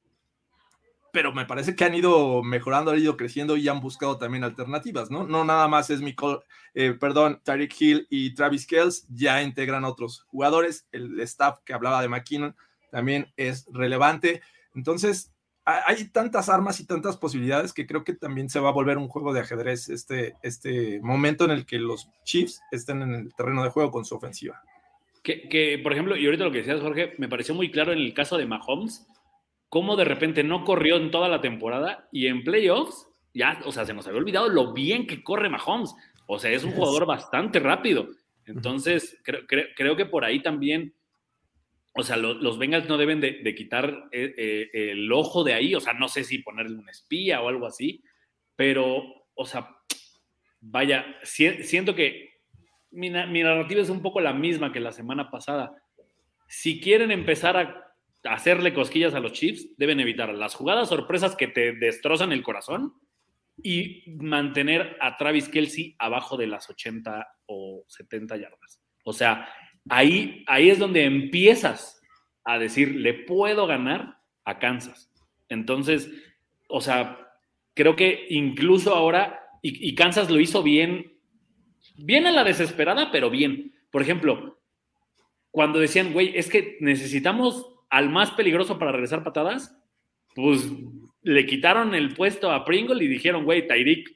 pero me parece que han ido mejorando, han ido creciendo y han buscado también alternativas, ¿no? No nada más es Nicole, eh, perdón, Tyreek Hill y Travis Kells, ya integran otros jugadores, el staff que hablaba de McKinnon también es relevante, entonces hay tantas armas y tantas posibilidades que creo que también se va a volver un juego de ajedrez este, este momento en el que los Chiefs estén en el terreno de juego con su ofensiva. Que, que, por ejemplo, y ahorita lo que decías, Jorge, me pareció muy claro en el caso de Mahomes, cómo de repente no corrió en toda la temporada y en playoffs, ya, o sea, se nos había olvidado lo bien que corre Mahomes. O sea, es un jugador bastante rápido. Entonces, creo, creo, que por ahí también, o sea, los Bengals no deben de, quitar eh, eh, el ojo de ahí. O sea, no sé si ponerle un espía o algo así, pero, o sea, vaya, siento que mi, mi narrativa es un poco la misma que la semana pasada. Si quieren empezar a hacerle cosquillas a los Chiefs, deben evitar las jugadas sorpresas que te destrozan el corazón y mantener a Travis Kelsey abajo de las 80 o 70 yardas. O sea, ahí, ahí es donde empiezas a decir, le puedo ganar a Kansas. Entonces, o sea, creo que incluso ahora, y, y Kansas lo hizo bien, bien a la desesperada, pero bien. Por ejemplo, cuando decían, güey, es que necesitamos al más peligroso para regresar patadas, pues le quitaron el puesto a Pringle y dijeron, güey, Tyreek,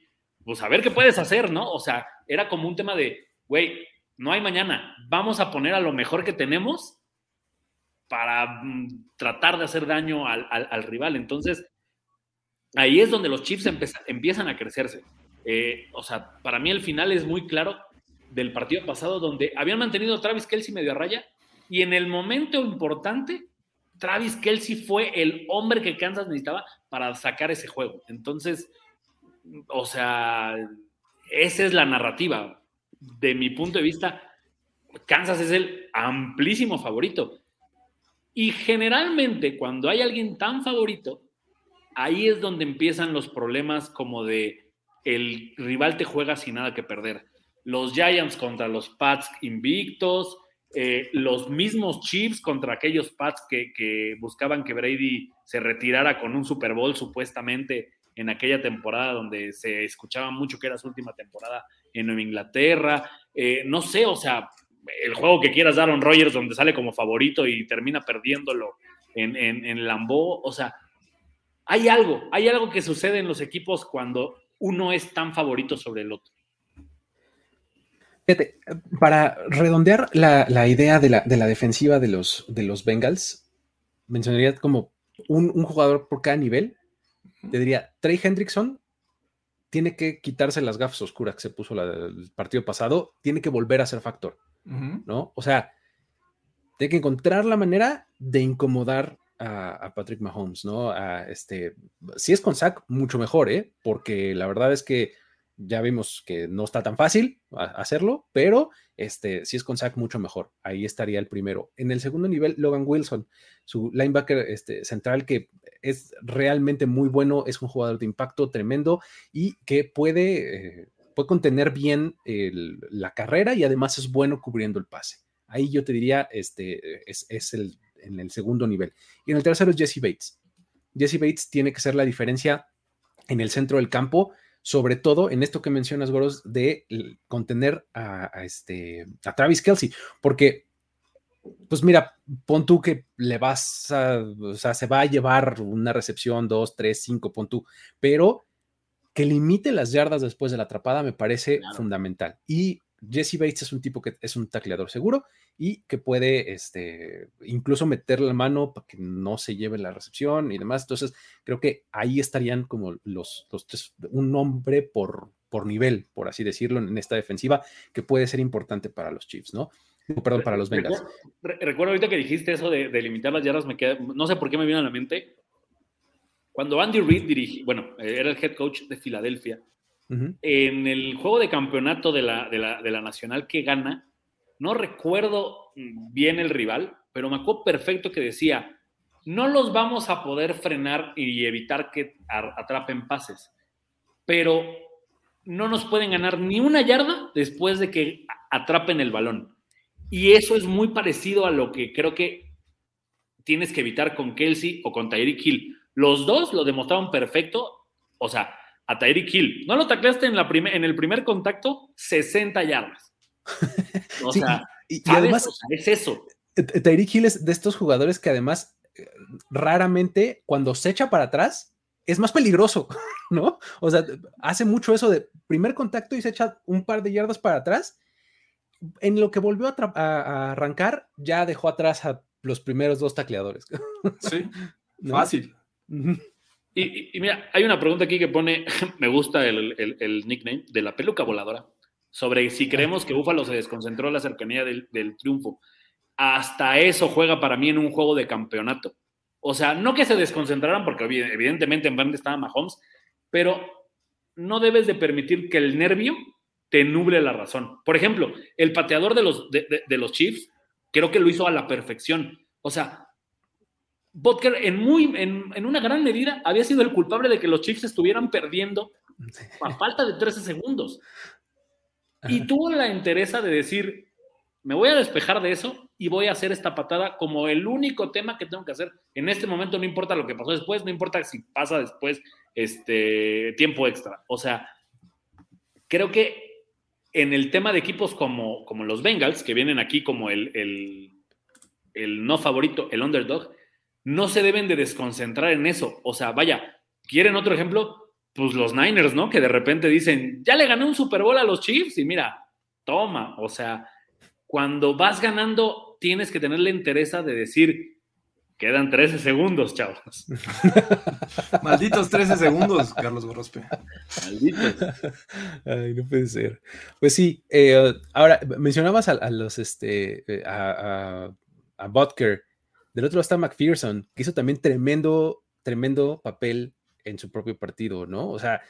pues a ver qué puedes hacer, ¿no? O sea, era como un tema de, güey, no hay mañana, vamos a poner a lo mejor que tenemos para mm, tratar de hacer daño al, rival. Entonces, ahí es donde los Chiefs empiezan a crecerse. Eh, o sea, para mí el final es muy claro del partido pasado donde habían mantenido Travis Kelsey medio a raya y en el momento importante Travis Kelsey fue el hombre que Kansas necesitaba para sacar ese juego. Entonces, o sea, esa es la narrativa. De mi punto de vista, Kansas es el amplísimo favorito. Y generalmente cuando hay alguien tan favorito, ahí es donde empiezan los problemas como de el rival te juega sin nada que perder. Los Giants contra los Pats invictos, eh, los mismos Chiefs contra aquellos Pats que, buscaban que Brady se retirara con un Super Bowl supuestamente en aquella temporada donde se escuchaba mucho que era su última temporada en Nueva Inglaterra. Eh, no sé, o sea, el juego que quieras Aaron Rodgers donde sale como favorito y termina perdiéndolo en, en, en Lambeau, o sea, hay algo, hay algo que sucede en los equipos cuando uno es tan favorito sobre el otro. Fíjate, para redondear la, idea de la, defensiva de los, de los Bengals, mencionaría como un, jugador por cada nivel. Te diría, Trey Hendrickson tiene que quitarse las gafas oscuras que se puso el partido pasado, tiene que volver a ser factor, ¿no? O sea, tiene que encontrar la manera de incomodar a, Patrick Mahomes, ¿no? A este, si es con Zach, mucho mejor, ¿eh? Porque la verdad es que ya vimos que no está tan fácil hacerlo, pero este, si es con Zach, mucho mejor. Ahí estaría el primero. En el segundo nivel, Logan Wilson, su linebacker este, central, que es realmente muy bueno, es un jugador de impacto tremendo y que puede, eh, puede contener bien la carrera y además es bueno cubriendo el pase. Ahí yo te diría, este, es, es el, en el segundo nivel. Y en el tercero es Jesse Bates. Jesse Bates tiene que ser la diferencia en el centro del campo sobre todo en esto que mencionas, Goros, de contener a, este, a Travis Kelsey, porque, pues mira, pon tú que le vas a, o sea, se va a llevar una recepción, dos, tres, cinco, pon tú, pero que limite las yardas después de la atrapada me parece fundamental. Y Jesse Bates es un tipo que es un tacleador seguro y que puede este, incluso meter la mano para que no se lleve la recepción y demás. Entonces, creo que ahí estarían como los, los tres, un hombre por, por nivel, por así decirlo, en esta defensiva, que puede ser importante para los Chiefs, ¿no? Perdón, para los Bengals. Recuerdo, ahorita que dijiste eso de, limitar las yardas, me queda, no sé por qué me viene a la mente. Cuando Andy Reid dirigía, bueno, era el head coach de Filadelfia, en el juego de campeonato de la, de la, Nacional que gana, no recuerdo bien el rival, pero me acuerdo perfecto que decía, no los vamos a poder frenar y evitar que atrapen pases, pero no nos pueden ganar ni una yarda después de que atrapen el balón. Y eso es muy parecido a lo que creo que tienes que evitar con Kelsey o con Tyreek Hill. Los dos lo demostraron perfecto, o sea, a Tyreek Hill. No lo tacleaste en, la en el primer contacto, 60 yardas. O sea, y, además es eso. Tyreek Hill es de estos jugadores que además eh, raramente cuando se echa para atrás es más peligroso, ¿no? O sea, hace mucho eso de primer contacto y se echa un par de yardas para atrás. En lo que volvió a, arrancar, ya dejó atrás a los primeros dos tacleadores. Sí, fácil. Y, mira, hay una pregunta aquí que pone, me gusta el, nickname, de la peluca voladora, sobre si creemos que Búfalo se desconcentró en la cercanía del, triunfo. Hasta eso juega para mí en un juego de campeonato. O sea, no que se desconcentraran, porque evidentemente en frente estaba Mahomes, pero no debes de permitir que el nervio te nuble la razón. Por ejemplo, el pateador de los, de los Chiefs, creo que lo hizo a la perfección. O sea, Butker en, muy, en, una gran medida había sido el culpable de que los Chiefs estuvieran perdiendo a falta de 13 segundos. Y tuvo la interesa de decir, me voy a despejar de eso y voy a hacer esta patada como el único tema que tengo que hacer. En este momento no importa lo que pasó después, no importa si pasa después este tiempo extra. O sea, creo que en el tema de equipos como, como los Bengals, que vienen aquí como el, el, el no favorito, el underdog, no se deben de desconcentrar en eso. O sea, vaya, ¿quieren otro ejemplo? Pues los Niners, ¿no? Que de repente dicen, ya le gané un Super Bowl a los Chiefs y mira, toma. O sea, cuando vas ganando, tienes que tener la interés de decir, quedan 13 segundos, chavos. Malditos 13 segundos, Carlos Gorospe. Malditos. Ay, no puede ser. Pues sí, eh, ahora mencionabas a, los, este, eh, a, a, a Butker del otro lado está McPherson, que hizo también tremendo, tremendo papel en su propio partido, ¿no? O sea,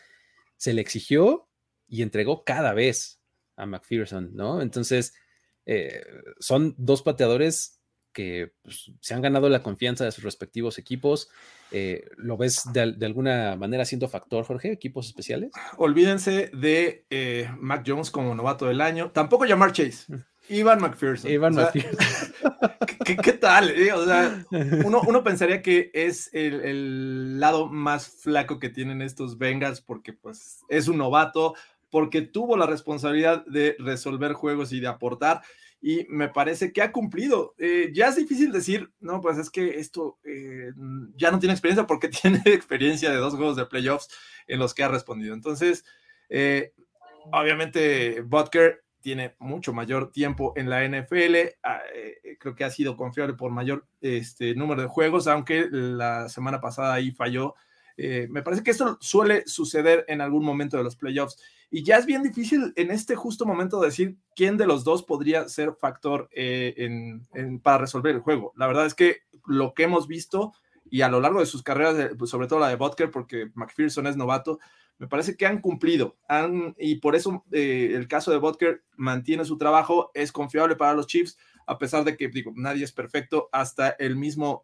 se le exigió y entregó cada vez a McPherson, ¿no? Entonces, eh, son dos pateadores que pues, se han ganado la confianza de sus respectivos equipos. Eh, ¿Lo ves de, alguna manera siendo factor, Jorge? ¿Equipos especiales? Olvídense de eh, Mac Jones como novato del año. Tampoco llamar Chase. Ivan McPherson. Ivan McPherson. ¿qué, tal? Eh? O sea, uno, pensaría que es el, lado más flaco que tienen estos Bengals porque pues es un novato, porque tuvo la responsabilidad de resolver juegos y de aportar y me parece que ha cumplido. Eh, ya es difícil decir, no, pues es que esto eh, ya no tiene experiencia porque tiene experiencia de dos juegos de playoffs en los que ha respondido. Entonces, obviamente, Butker tiene mucho mayor tiempo en la NFL, ah, eh, creo que ha sido confiable por mayor este, número de juegos, aunque la semana pasada ahí falló. Eh, me parece que esto suele suceder en algún momento de los playoffs y ya es bien difícil en este justo momento decir quién de los dos podría ser factor eh, para resolver el juego. La verdad es que lo que hemos visto y a lo largo de sus carreras, pues, sobre todo la de Butker, porque McPherson es novato, me parece que han cumplido. Han, y por eso eh, el caso de Butker mantiene su trabajo, es confiable para los Chiefs, a pesar de que digo, nadie es perfecto, hasta el mismo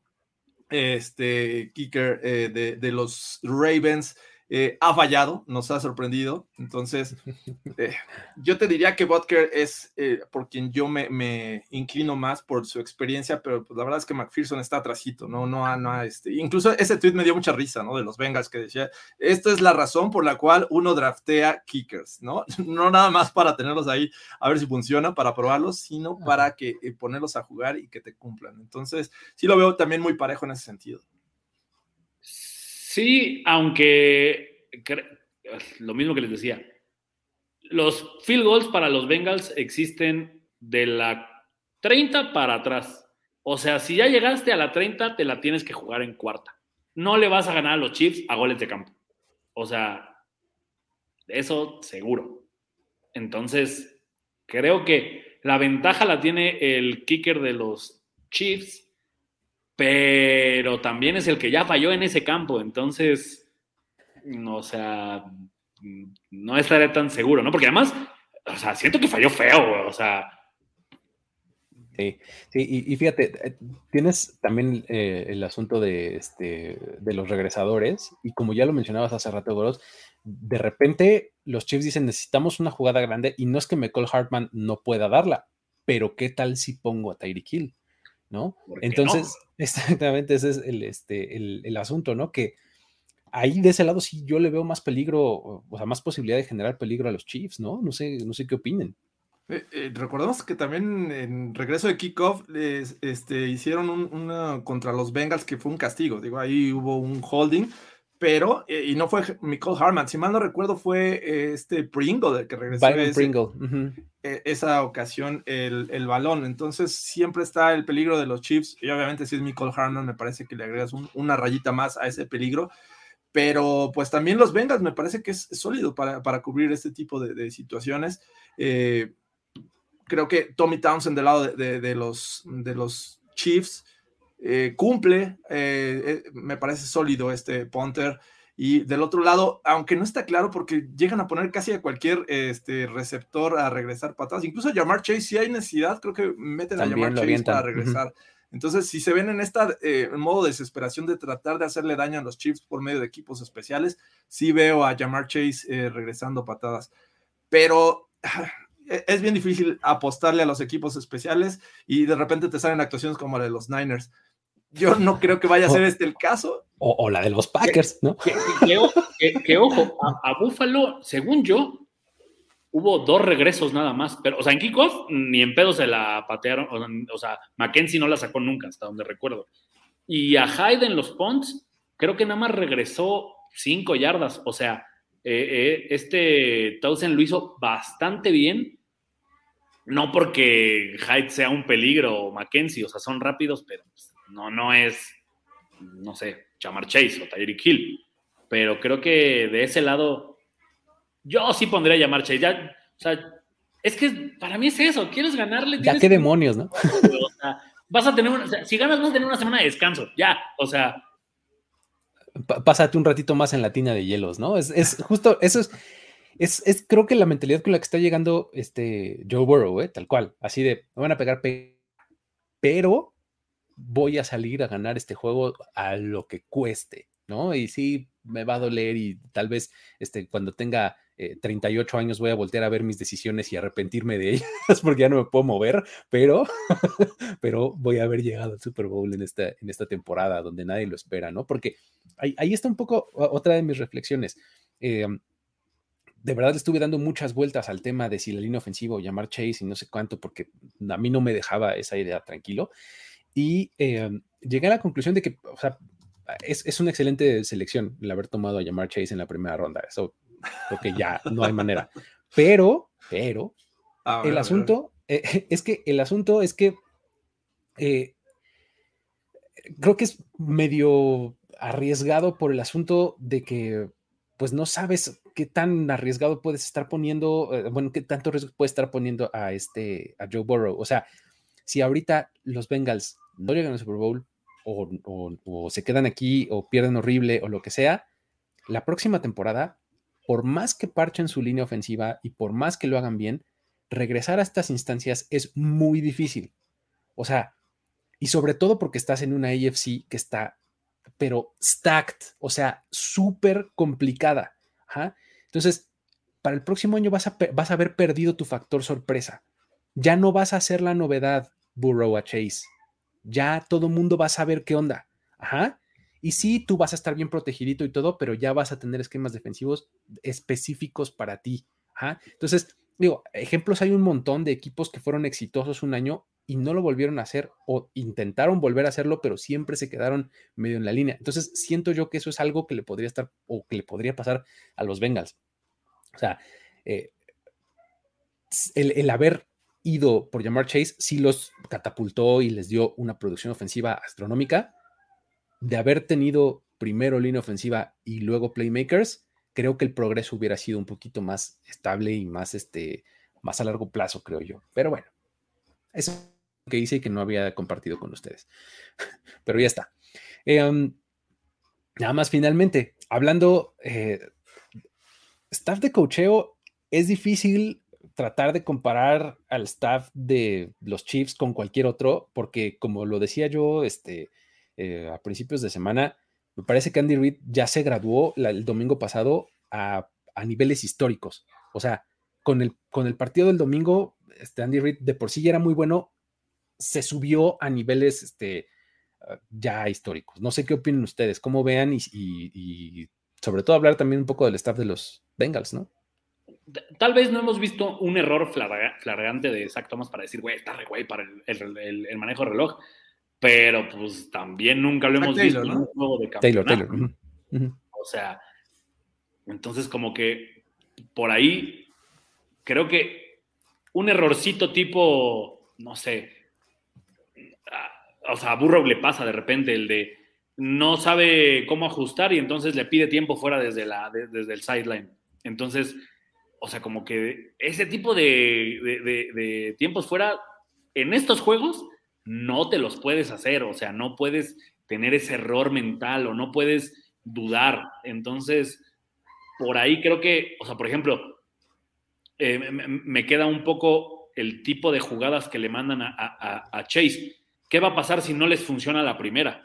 este, kicker eh, de, de, los Ravens eh, ha fallado, nos ha sorprendido. Entonces, eh, yo te diría que Butker es eh, por quien yo me, inclino más por su experiencia, pero pues, la verdad es que McPherson está atrasito, ¿no? No, no este, incluso ese tweet me dio mucha risa, ¿no? De los Bengals que decía, esta es la razón por la cual uno draftea kickers, ¿no? No nada más para tenerlos ahí a ver si funciona, para probarlos, sino para que ponerlos a jugar y que te cumplan. Entonces, sí lo veo también muy parejo en ese sentido. Sí, aunque lo mismo que les decía, los field goals para los Bengals existen de la 30 para atrás. O sea, si ya llegaste a la 30, te la tienes que jugar en cuarta. No le vas a ganar a los Chiefs a goles de campo. O sea, eso seguro. Entonces, creo que la ventaja la tiene el kicker de los Chiefs pero también es el que ya falló en ese campo, entonces, o sea, no estaré tan seguro, ¿no? Porque además, o sea, siento que falló feo, o sea. Sí, sí, y, fíjate, eh, tienes también eh, el asunto de, este, de los regresadores, y como ya lo mencionabas hace rato, Goros, de repente los Chiefs dicen necesitamos una jugada grande, y no es que McCall Hartman no pueda darla, pero ¿qué tal si pongo a Tyreek Hill? ¿No? Entonces, exactamente ese es el, este, el, asunto, ¿no? Que ahí de ese lado sí yo le veo más peligro, o sea, más posibilidad de generar peligro a los Chiefs, ¿no? No sé, no sé qué opinen. Eh, eh, recordemos que también en regreso de kickoff este, hicieron una contra los Bengals que fue un castigo. Digo, ahí hubo un holding, pero, eh, y no fue Michael Harman, si mal no recuerdo, fue eh, este Pringle el que regresó e, esa ocasión el, balón. Entonces, siempre está el peligro de los Chiefs, y obviamente si es Michael Harman, me parece que le agregas una rayita más a ese peligro. Pero, pues también los Bengals me parece que es, sólido para, cubrir este tipo de, situaciones. Eh, creo que Tommy Townsend del lado de, los, de los Chiefs eh, cumple, eh, eh, me parece sólido este punter. Y del otro lado, aunque no está claro porque llegan a poner casi a cualquier este, receptor a regresar patadas, incluso a Jamar Chase, si hay necesidad, creo que meten a Jamar Chase para regresar. Entonces, si se ven en esta modo de desesperación de tratar de hacerle daño a los Chiefs por medio de equipos especiales, sí veo a Jamar Chase regresando patadas. Pero e, es bien difícil apostarle a los equipos especiales y de repente te salen actuaciones como la de los Niners. Yo no creo que vaya a ser este el caso. O, la de los Packers, ¿no? Que, ojo, a, Buffalo, según yo, hubo dos regresos nada más. Pero, o sea, en kickoff ni en pedo se la patearon. O, sea, Mackenzie no la sacó nunca, hasta donde recuerdo. Y a Hyde en los punts, creo que nada más regresó cinco yardas. O sea, eh, eh, este Townsend lo hizo bastante bien. No porque Hyde sea un peligro o Mackenzie, o sea, son rápidos, pero pues, no, no es, no sé, Chamar Chase o Tyreek Hill. Pero creo que de ese lado, yo sí pondría a Chamar Chase. Ya, o sea, es que para mí es eso, quieres ganarle. Ya qué demonios, ¿no? O sea, vas a tener, una, si ganas vas a tener una semana de descanso, ya, o sea. Pásate un ratito más en la tina de hielos, ¿no? Es, es justo, eso es, es, es, creo que la mentalidad con la que está llegando este Joe Burrow, ¿eh? tal cual, así de, me van a pegar, pero voy a salir a ganar este juego a lo que cueste, ¿no? Y sí, me va a doler y tal vez este, cuando tenga 38 eh, años voy a voltear a ver mis decisiones y arrepentirme de ellas porque ya no me puedo mover, pero, pero voy a haber llegado al Super Bowl en esta, en esta temporada donde nadie lo espera, ¿no? Porque ahí, está un poco otra de mis reflexiones. Em, de verdad le estuve dando muchas vueltas al tema de si la línea ofensiva o llamar Chase y no sé cuánto, porque a mí no me dejaba esa idea tranquilo. Y em, llegué a la conclusión de que, o sea, es, una excelente selección el haber tomado a llamar Chase en la primera ronda. Eso creo que ya no hay manera. Pero, pero, el asunto eh, es que el asunto es que eh, creo que es medio arriesgado por el asunto de que pues no sabes qué tan arriesgado puedes estar poniendo, eh, bueno, qué tanto riesgo puedes estar poniendo a este, a Joe Burrow. O sea, si ahorita los Bengals no llegan al Super Bowl o, se quedan aquí o pierden horrible o lo que sea, la próxima temporada, por más que parchen su línea ofensiva y por más que lo hagan bien, regresar a estas instancias es muy difícil. O sea, y sobre todo porque estás en una AFC que está pero stacked, o sea, súper complicada. Entonces, para el próximo año vas a, vas a haber perdido tu factor sorpresa. Ya no vas a hacer la novedad Burrow a Chase. Ya todo mundo va a saber qué onda. Ajá. Y sí, tú vas a estar bien protegidito y todo, pero ya vas a tener esquemas defensivos específicos para ti. Ajá. Entonces, digo, ejemplos hay un montón de equipos que fueron exitosos un año y no lo volvieron a hacer o intentaron volver a hacerlo, pero siempre se quedaron medio en la línea. Entonces, siento yo que eso es algo que le podría estar o que le podría pasar a los Bengals. O sea, eh, el, haber ido por llamar Chase sí los catapultó y les dio una producción ofensiva astronómica. De haber tenido primero línea ofensiva y luego playmakers, creo que el progreso hubiera sido un poquito más estable y más, este, más a largo plazo, creo yo. Pero bueno, eso que hice y que no había compartido con ustedes. Pero ya está. Em, nada más finalmente, hablando, eh, staff de cocheo, es difícil tratar de comparar al staff de los Chiefs con cualquier otro, porque como lo decía yo este, eh, a principios de semana, me parece que Andy Reid ya se graduó el domingo pasado a, niveles históricos. O sea, con el, con el partido del domingo, este Andy Reid de por sí ya era muy bueno, se subió a niveles este, ah, ya históricos. No sé qué opinan ustedes, cómo vean y, sobre todo hablar también un poco del staff de los Bengals, ¿no? Tal vez no hemos visto un error flagrante de Zach Thomas para decir, güey, está re güey para el, manejo de reloj, pero pues también nunca lo hemos visto en un juego de campeonato. Taylor, Taylor. O sea, entonces como que por ahí creo que un errorcito tipo, no sé, o sea, a Burrow le pasa de repente el de no sabe cómo ajustar y entonces le pide tiempo fuera desde, la, desde el sideline. Entonces, o sea, como que ese tipo de, tiempos fuera en estos juegos no te los puedes hacer, o sea, no puedes tener ese error mental o no puedes dudar. Entonces, por ahí creo que, o sea, por ejemplo, eh, me, queda un poco el tipo de jugadas que le mandan a Chase ¿qué va a pasar si no les funciona la primera?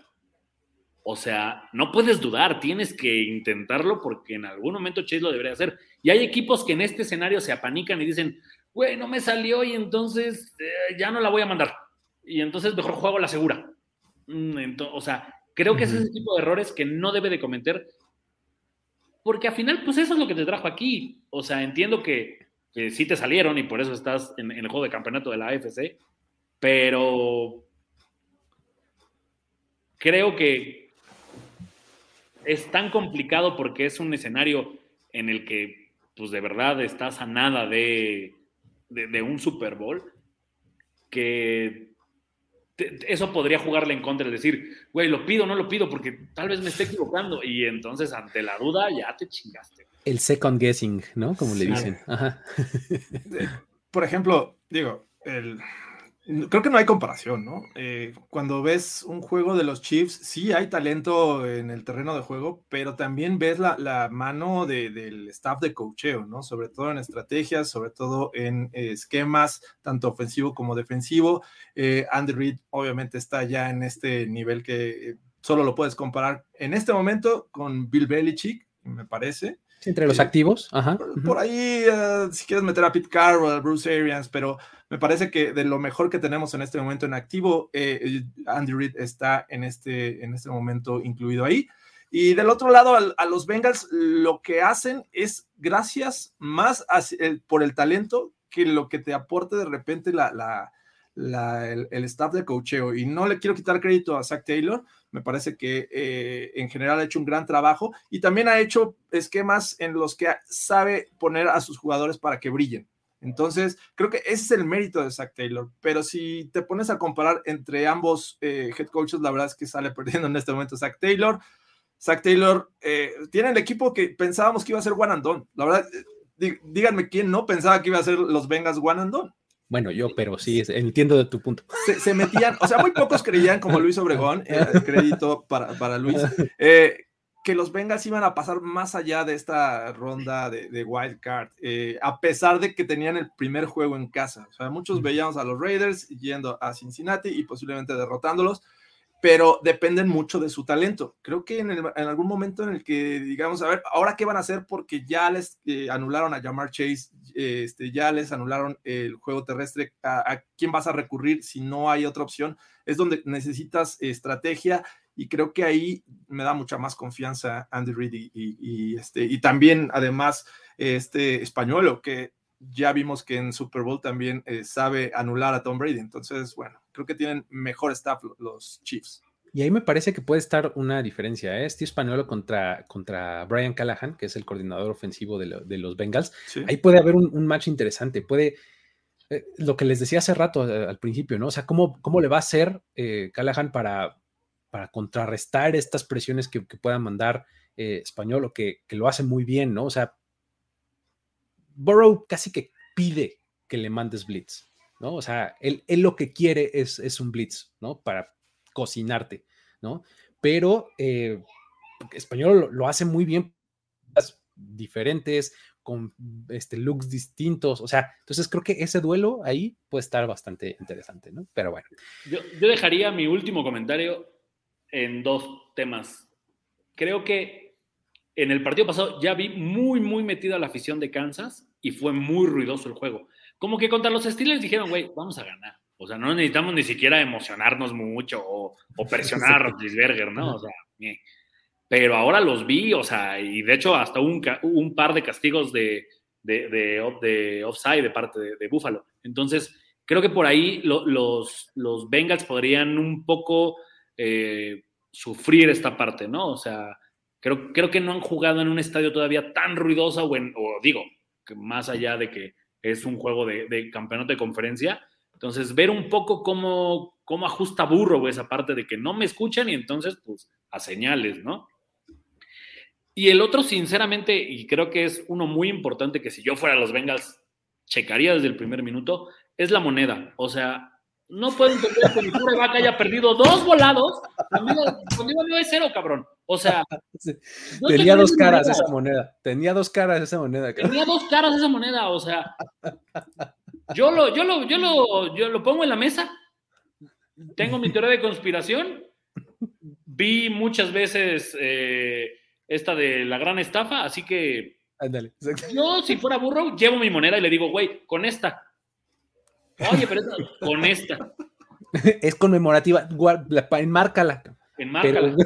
O sea, no puedes dudar, tienes que intentarlo porque en algún momento Chase lo debería hacer. Y hay equipos que en este escenario se apanican y dicen, güey, no me salió y entonces eh, ya no la voy a mandar. Y entonces mejor juego la segura. Mm, o sea, creo que ese es el tipo de errores que no debe de cometer porque al final, pues eso es lo que te trajo aquí. O sea, entiendo que, sí te salieron y por eso estás en, en el juego de campeonato de la AFC, pero creo que es tan complicado porque es un escenario en el que, pues de verdad, estás a nada de, un Super Bowl, que eso podría jugarle en contra, es decir, güey, lo pido no lo pido porque tal vez me esté equivocando y entonces ante la duda ya te chingaste. El second guessing, ¿no? Como le dicen. Por ejemplo, digo, el, Creo que no hay comparación, ¿no? Eh, cuando ves un juego de los Chiefs, sí hay talento en el terreno de juego, pero también ves la, mano del staff de cocheo, ¿no? Sobre todo en estrategias, sobre todo en esquemas, tanto ofensivo como defensivo. Eh, Andy Reid obviamente está ya en este nivel que solo lo puedes comparar en este momento con Bill Belichick, me parece. Entre los activos, Ajá. Por, ahí, eh, si quieres meter a Pete Carroll, a Bruce Arians, pero me parece que de lo mejor que tenemos en este momento en activo, eh, Andy Reid está en este, en este momento incluido ahí. Y del otro lado, a, los Bengals, lo que hacen es gracias más por el talento que lo que te aporte de repente la, el, staff de cocheo. Y no le quiero quitar crédito a Zach Taylor, me parece que eh, en general ha hecho un gran trabajo y también ha hecho esquemas en los que sabe poner a sus jugadores para que brillen. Entonces, creo que ese es el mérito de Zach Taylor. Pero si te pones a comparar entre ambos eh, head coaches, la verdad es que sale perdiendo en este momento Zach Taylor. Zach Taylor eh, tiene el equipo que pensábamos que iba a ser one and done. La verdad, díganme quién no pensaba que iba a ser los Bengals one and done. Bueno, yo, pero sí, entiendo de tu punto. Se, metían, o sea, muy pocos creían, como Luis Obregón, eh, crédito para, para Luis, eh, que los Bengals iban a pasar más allá de esta ronda de, de wild card, eh, a pesar de que tenían el primer juego en casa. O sea, muchos veíamos a los Raiders yendo a Cincinnati y posiblemente derrotándolos pero dependen mucho de su talento. Creo que en, algún momento en el que digamos, a ver, ahora qué van a hacer porque ya les eh, anularon a Jamar Chase, este, ya les anularon el juego terrestre, ¿A, quién vas a recurrir si no hay otra opción? Es donde necesitas estrategia y creo que ahí me da mucha más confianza Andy Reid y, y, este, también además este español, que ya vimos que en Super Bowl también eh, sabe anular a Tom Brady. Entonces, bueno, creo que tienen mejor staff los Chiefs. Y ahí me parece que puede estar una diferencia, ¿eh? Steve Spagnuolo contra, contra Brian Callahan, que es el coordinador ofensivo de, los Bengals. Ahí puede haber un, match interesante. Puede, eh, lo que les decía hace rato eh, al principio, ¿no? O sea, ¿cómo, cómo le va a hacer Callahan para, para contrarrestar estas presiones que, que pueda mandar Español que, que lo hace muy bien, ¿no? O sea, Burrow casi que pide que le mandes blitz, ¿no? O sea, él, lo que quiere es, es, un blitz, ¿no? Para cocinarte, ¿no? Pero eh, español lo, hace muy bien, diferentes, con este, looks distintos, o sea, entonces creo que ese duelo ahí puede estar bastante interesante, ¿no? Pero bueno. Yo, yo dejaría mi último comentario en dos temas. Creo que en el partido pasado ya vi muy, muy metida la afición de Kansas y fue muy ruidoso el juego. Como que contra los Steelers dijeron, güey, vamos a ganar. O sea, no necesitamos ni siquiera emocionarnos mucho o, presionar a Rotlisberger, ¿no? O sea, pero ahora los vi, o sea, y de hecho hasta un, un par de castigos de, de, de, offside de parte de, Buffalo. Entonces, creo que por ahí los, los Bengals podrían un poco eh, sufrir esta parte, ¿no? O sea, Creo, creo que no han jugado en un estadio todavía tan ruidoso, o, digo, más allá de que es un juego de, campeonato de conferencia. Entonces, ver un poco cómo, cómo ajusta burro esa parte de que no me escuchan y entonces, pues, a señales, ¿no? Y el otro, sinceramente, y creo que es uno muy importante que si yo fuera a los Bengals, checaría desde el primer minuto, es la moneda. O sea, no puedo entender que mi pobre vaca haya perdido dos volados. Conmigo, no es cero, cabrón. O sea. tenía dos caras esa moneda. Tenía dos caras esa moneda. Tenía dos caras esa moneda. O sea. Yo lo, yo lo, yo lo, yo lo pongo en la mesa. Tengo mi teoría de conspiración. Vi muchas veces eh, esta de la gran estafa, así que. Yo, si fuera burro, llevo mi moneda y le digo, güey, con esta Oye, pero con esta. Es conmemorativa, enmárcala. Enmárcala.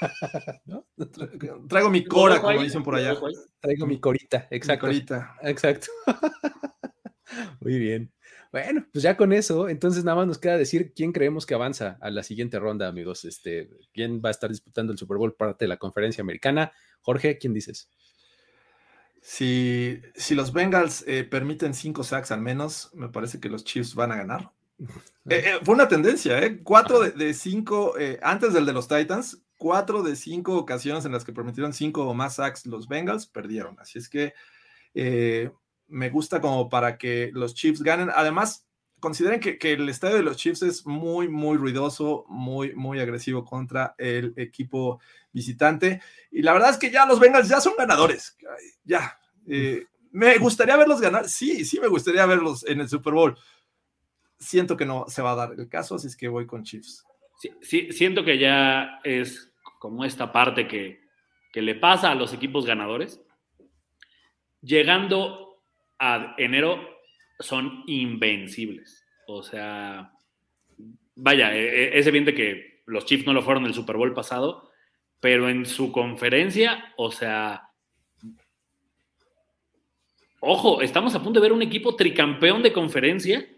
Traigo mi cora, como dicen por allá. Traigo mi corita, exacto. corita. Exacto. Muy bien. Bueno, pues ya con eso, entonces nada más nos queda decir quién creemos que avanza a la siguiente ronda, amigos. Este, quién va a estar disputando el Super Bowl parte de la conferencia americana. Jorge, ¿quién dices? Si, si los Bengals eh, permiten cinco sacks al menos, me parece que los Chiefs van a ganar. Eh, eh, fue una tendencia, ¿eh? Cuatro de, cinco, antes del de los Titans, cuatro de cinco ocasiones en las que permitieron cinco o más sacks los Bengals, perdieron. Así es que me gusta como para que los Chiefs ganen. Además, consideren que, que, el estadio de los Chiefs es muy, muy ruidoso, muy, muy agresivo contra el equipo visitante. Y la verdad es que ya los Bengals ya son ganadores. Ya. Eh, me gustaría verlos ganar. Sí, sí, me gustaría verlos en el Super Bowl. Siento que no se va a dar el caso, así es que voy con Chiefs. Sí, siento que ya es como esta parte que, que le pasa a los equipos ganadores. Llegando a enero son invencibles. O sea, vaya, e, e, es evidente que los Chiefs no lo fueron el Super Bowl pasado, pero en su conferencia, o sea, ojo, estamos a punto de ver un equipo tricampeón de conferencia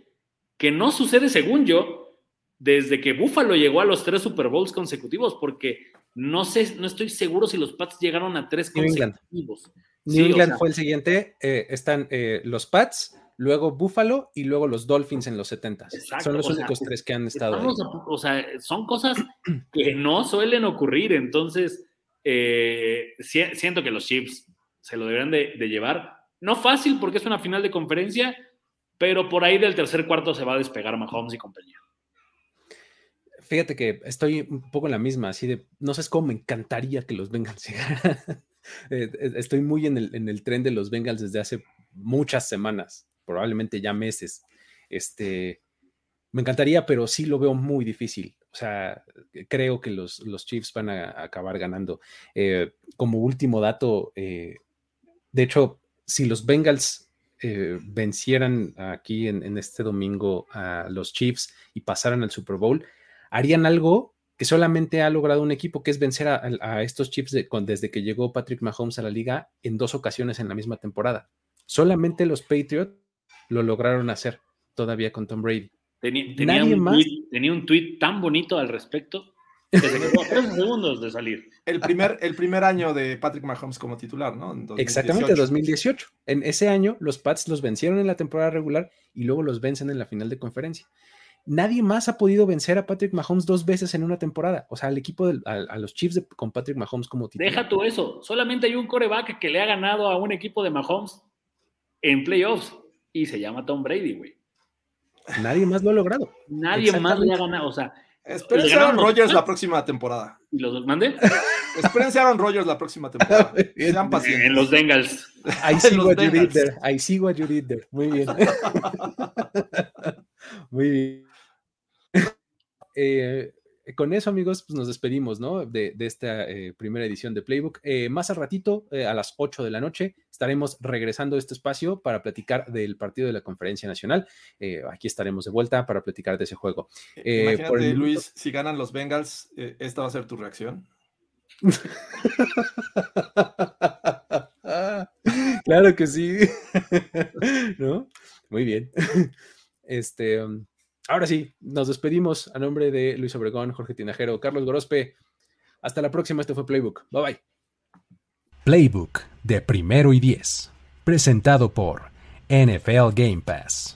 que no sucede, según yo, desde que Buffalo llegó a los tres Super Bowls consecutivos, porque no sé, no estoy seguro si los Pats llegaron a tres consecutivos. New England fue el siguiente. Eh, están eh, los Pats, luego Buffalo y luego los Dolphins en los 70. Son los únicos tres que han estado ahí. O sea, son cosas que no suelen ocurrir, entonces eh, siento que los Chiefs se lo deberían de, llevar. No fácil porque es una final de conferencia, pero por ahí del tercer cuarto se va a despegar Mahomes y compañía. Fíjate que estoy un poco en la misma, así de, no sé cómo me encantaría que los Bengals llegaran. Eh, estoy muy en el, en el tren de los Bengals desde hace muchas semanas probablemente ya meses. Este, me encantaría, pero sí lo veo muy difícil. O sea, creo que los, los Chiefs van a, acabar ganando. Eh, como último dato, eh, de hecho, si los Bengals eh, vencieran aquí en, este domingo a los Chiefs y pasaran al Super Bowl, harían algo que solamente ha logrado un equipo, que es vencer a, estos Chiefs desde que llegó Patrick Mahomes a la liga en dos ocasiones en la misma temporada. Solamente los Patriots lo lograron hacer todavía con Tom Brady. Tenía, un, más? Tweet, tenía un tweet tan bonito al respecto que se quedó a tres segundos de salir. El primer, el primer año de Patrick Mahomes como titular, ¿no? Exactamente, 2018. En ese año, los Pats los vencieron en la temporada regular y luego los vencen en la final de conferencia. Nadie más ha podido vencer a Patrick Mahomes dos veces en una temporada. O sea, al equipo, de, a, los Chiefs con Patrick Mahomes como titular. Deja tú eso. Solamente hay un coreback que le ha ganado a un equipo de Mahomes en playoffs y se llama Tom Brady, güey. Nadie más lo ha logrado. Nadie más le ha ganado, o sea. Espérense a Aaron Rodgers la próxima temporada. ¿Y los mande? Espérense a Aaron Rodgers la próxima temporada. Sean pacientes. En los Bengals. Ahí sigo a Judith there. Ahí sigo a Judith there. Muy bien. Muy bien. Eh, con eso, amigos, pues nos despedimos, ¿no? De, esta eh, primera edición de Playbook. Eh, más al ratito, a las 8 de la noche, estaremos regresando a este espacio para platicar del partido de la Conferencia Nacional. aquí estaremos de vuelta para platicar de ese juego. Imagínate, Luis, si ganan los Bengals, ¿esta va a ser tu reacción? claro que sí. ¿No? Muy bien. Este. Um, Ahora sí, nos despedimos a nombre de Luis Obregón, Jorge Tinajero, Carlos Gorospe. Hasta la próxima, este fue Playbook. Bye bye. Playbook de primero y diez, presentado por NFL Game Pass.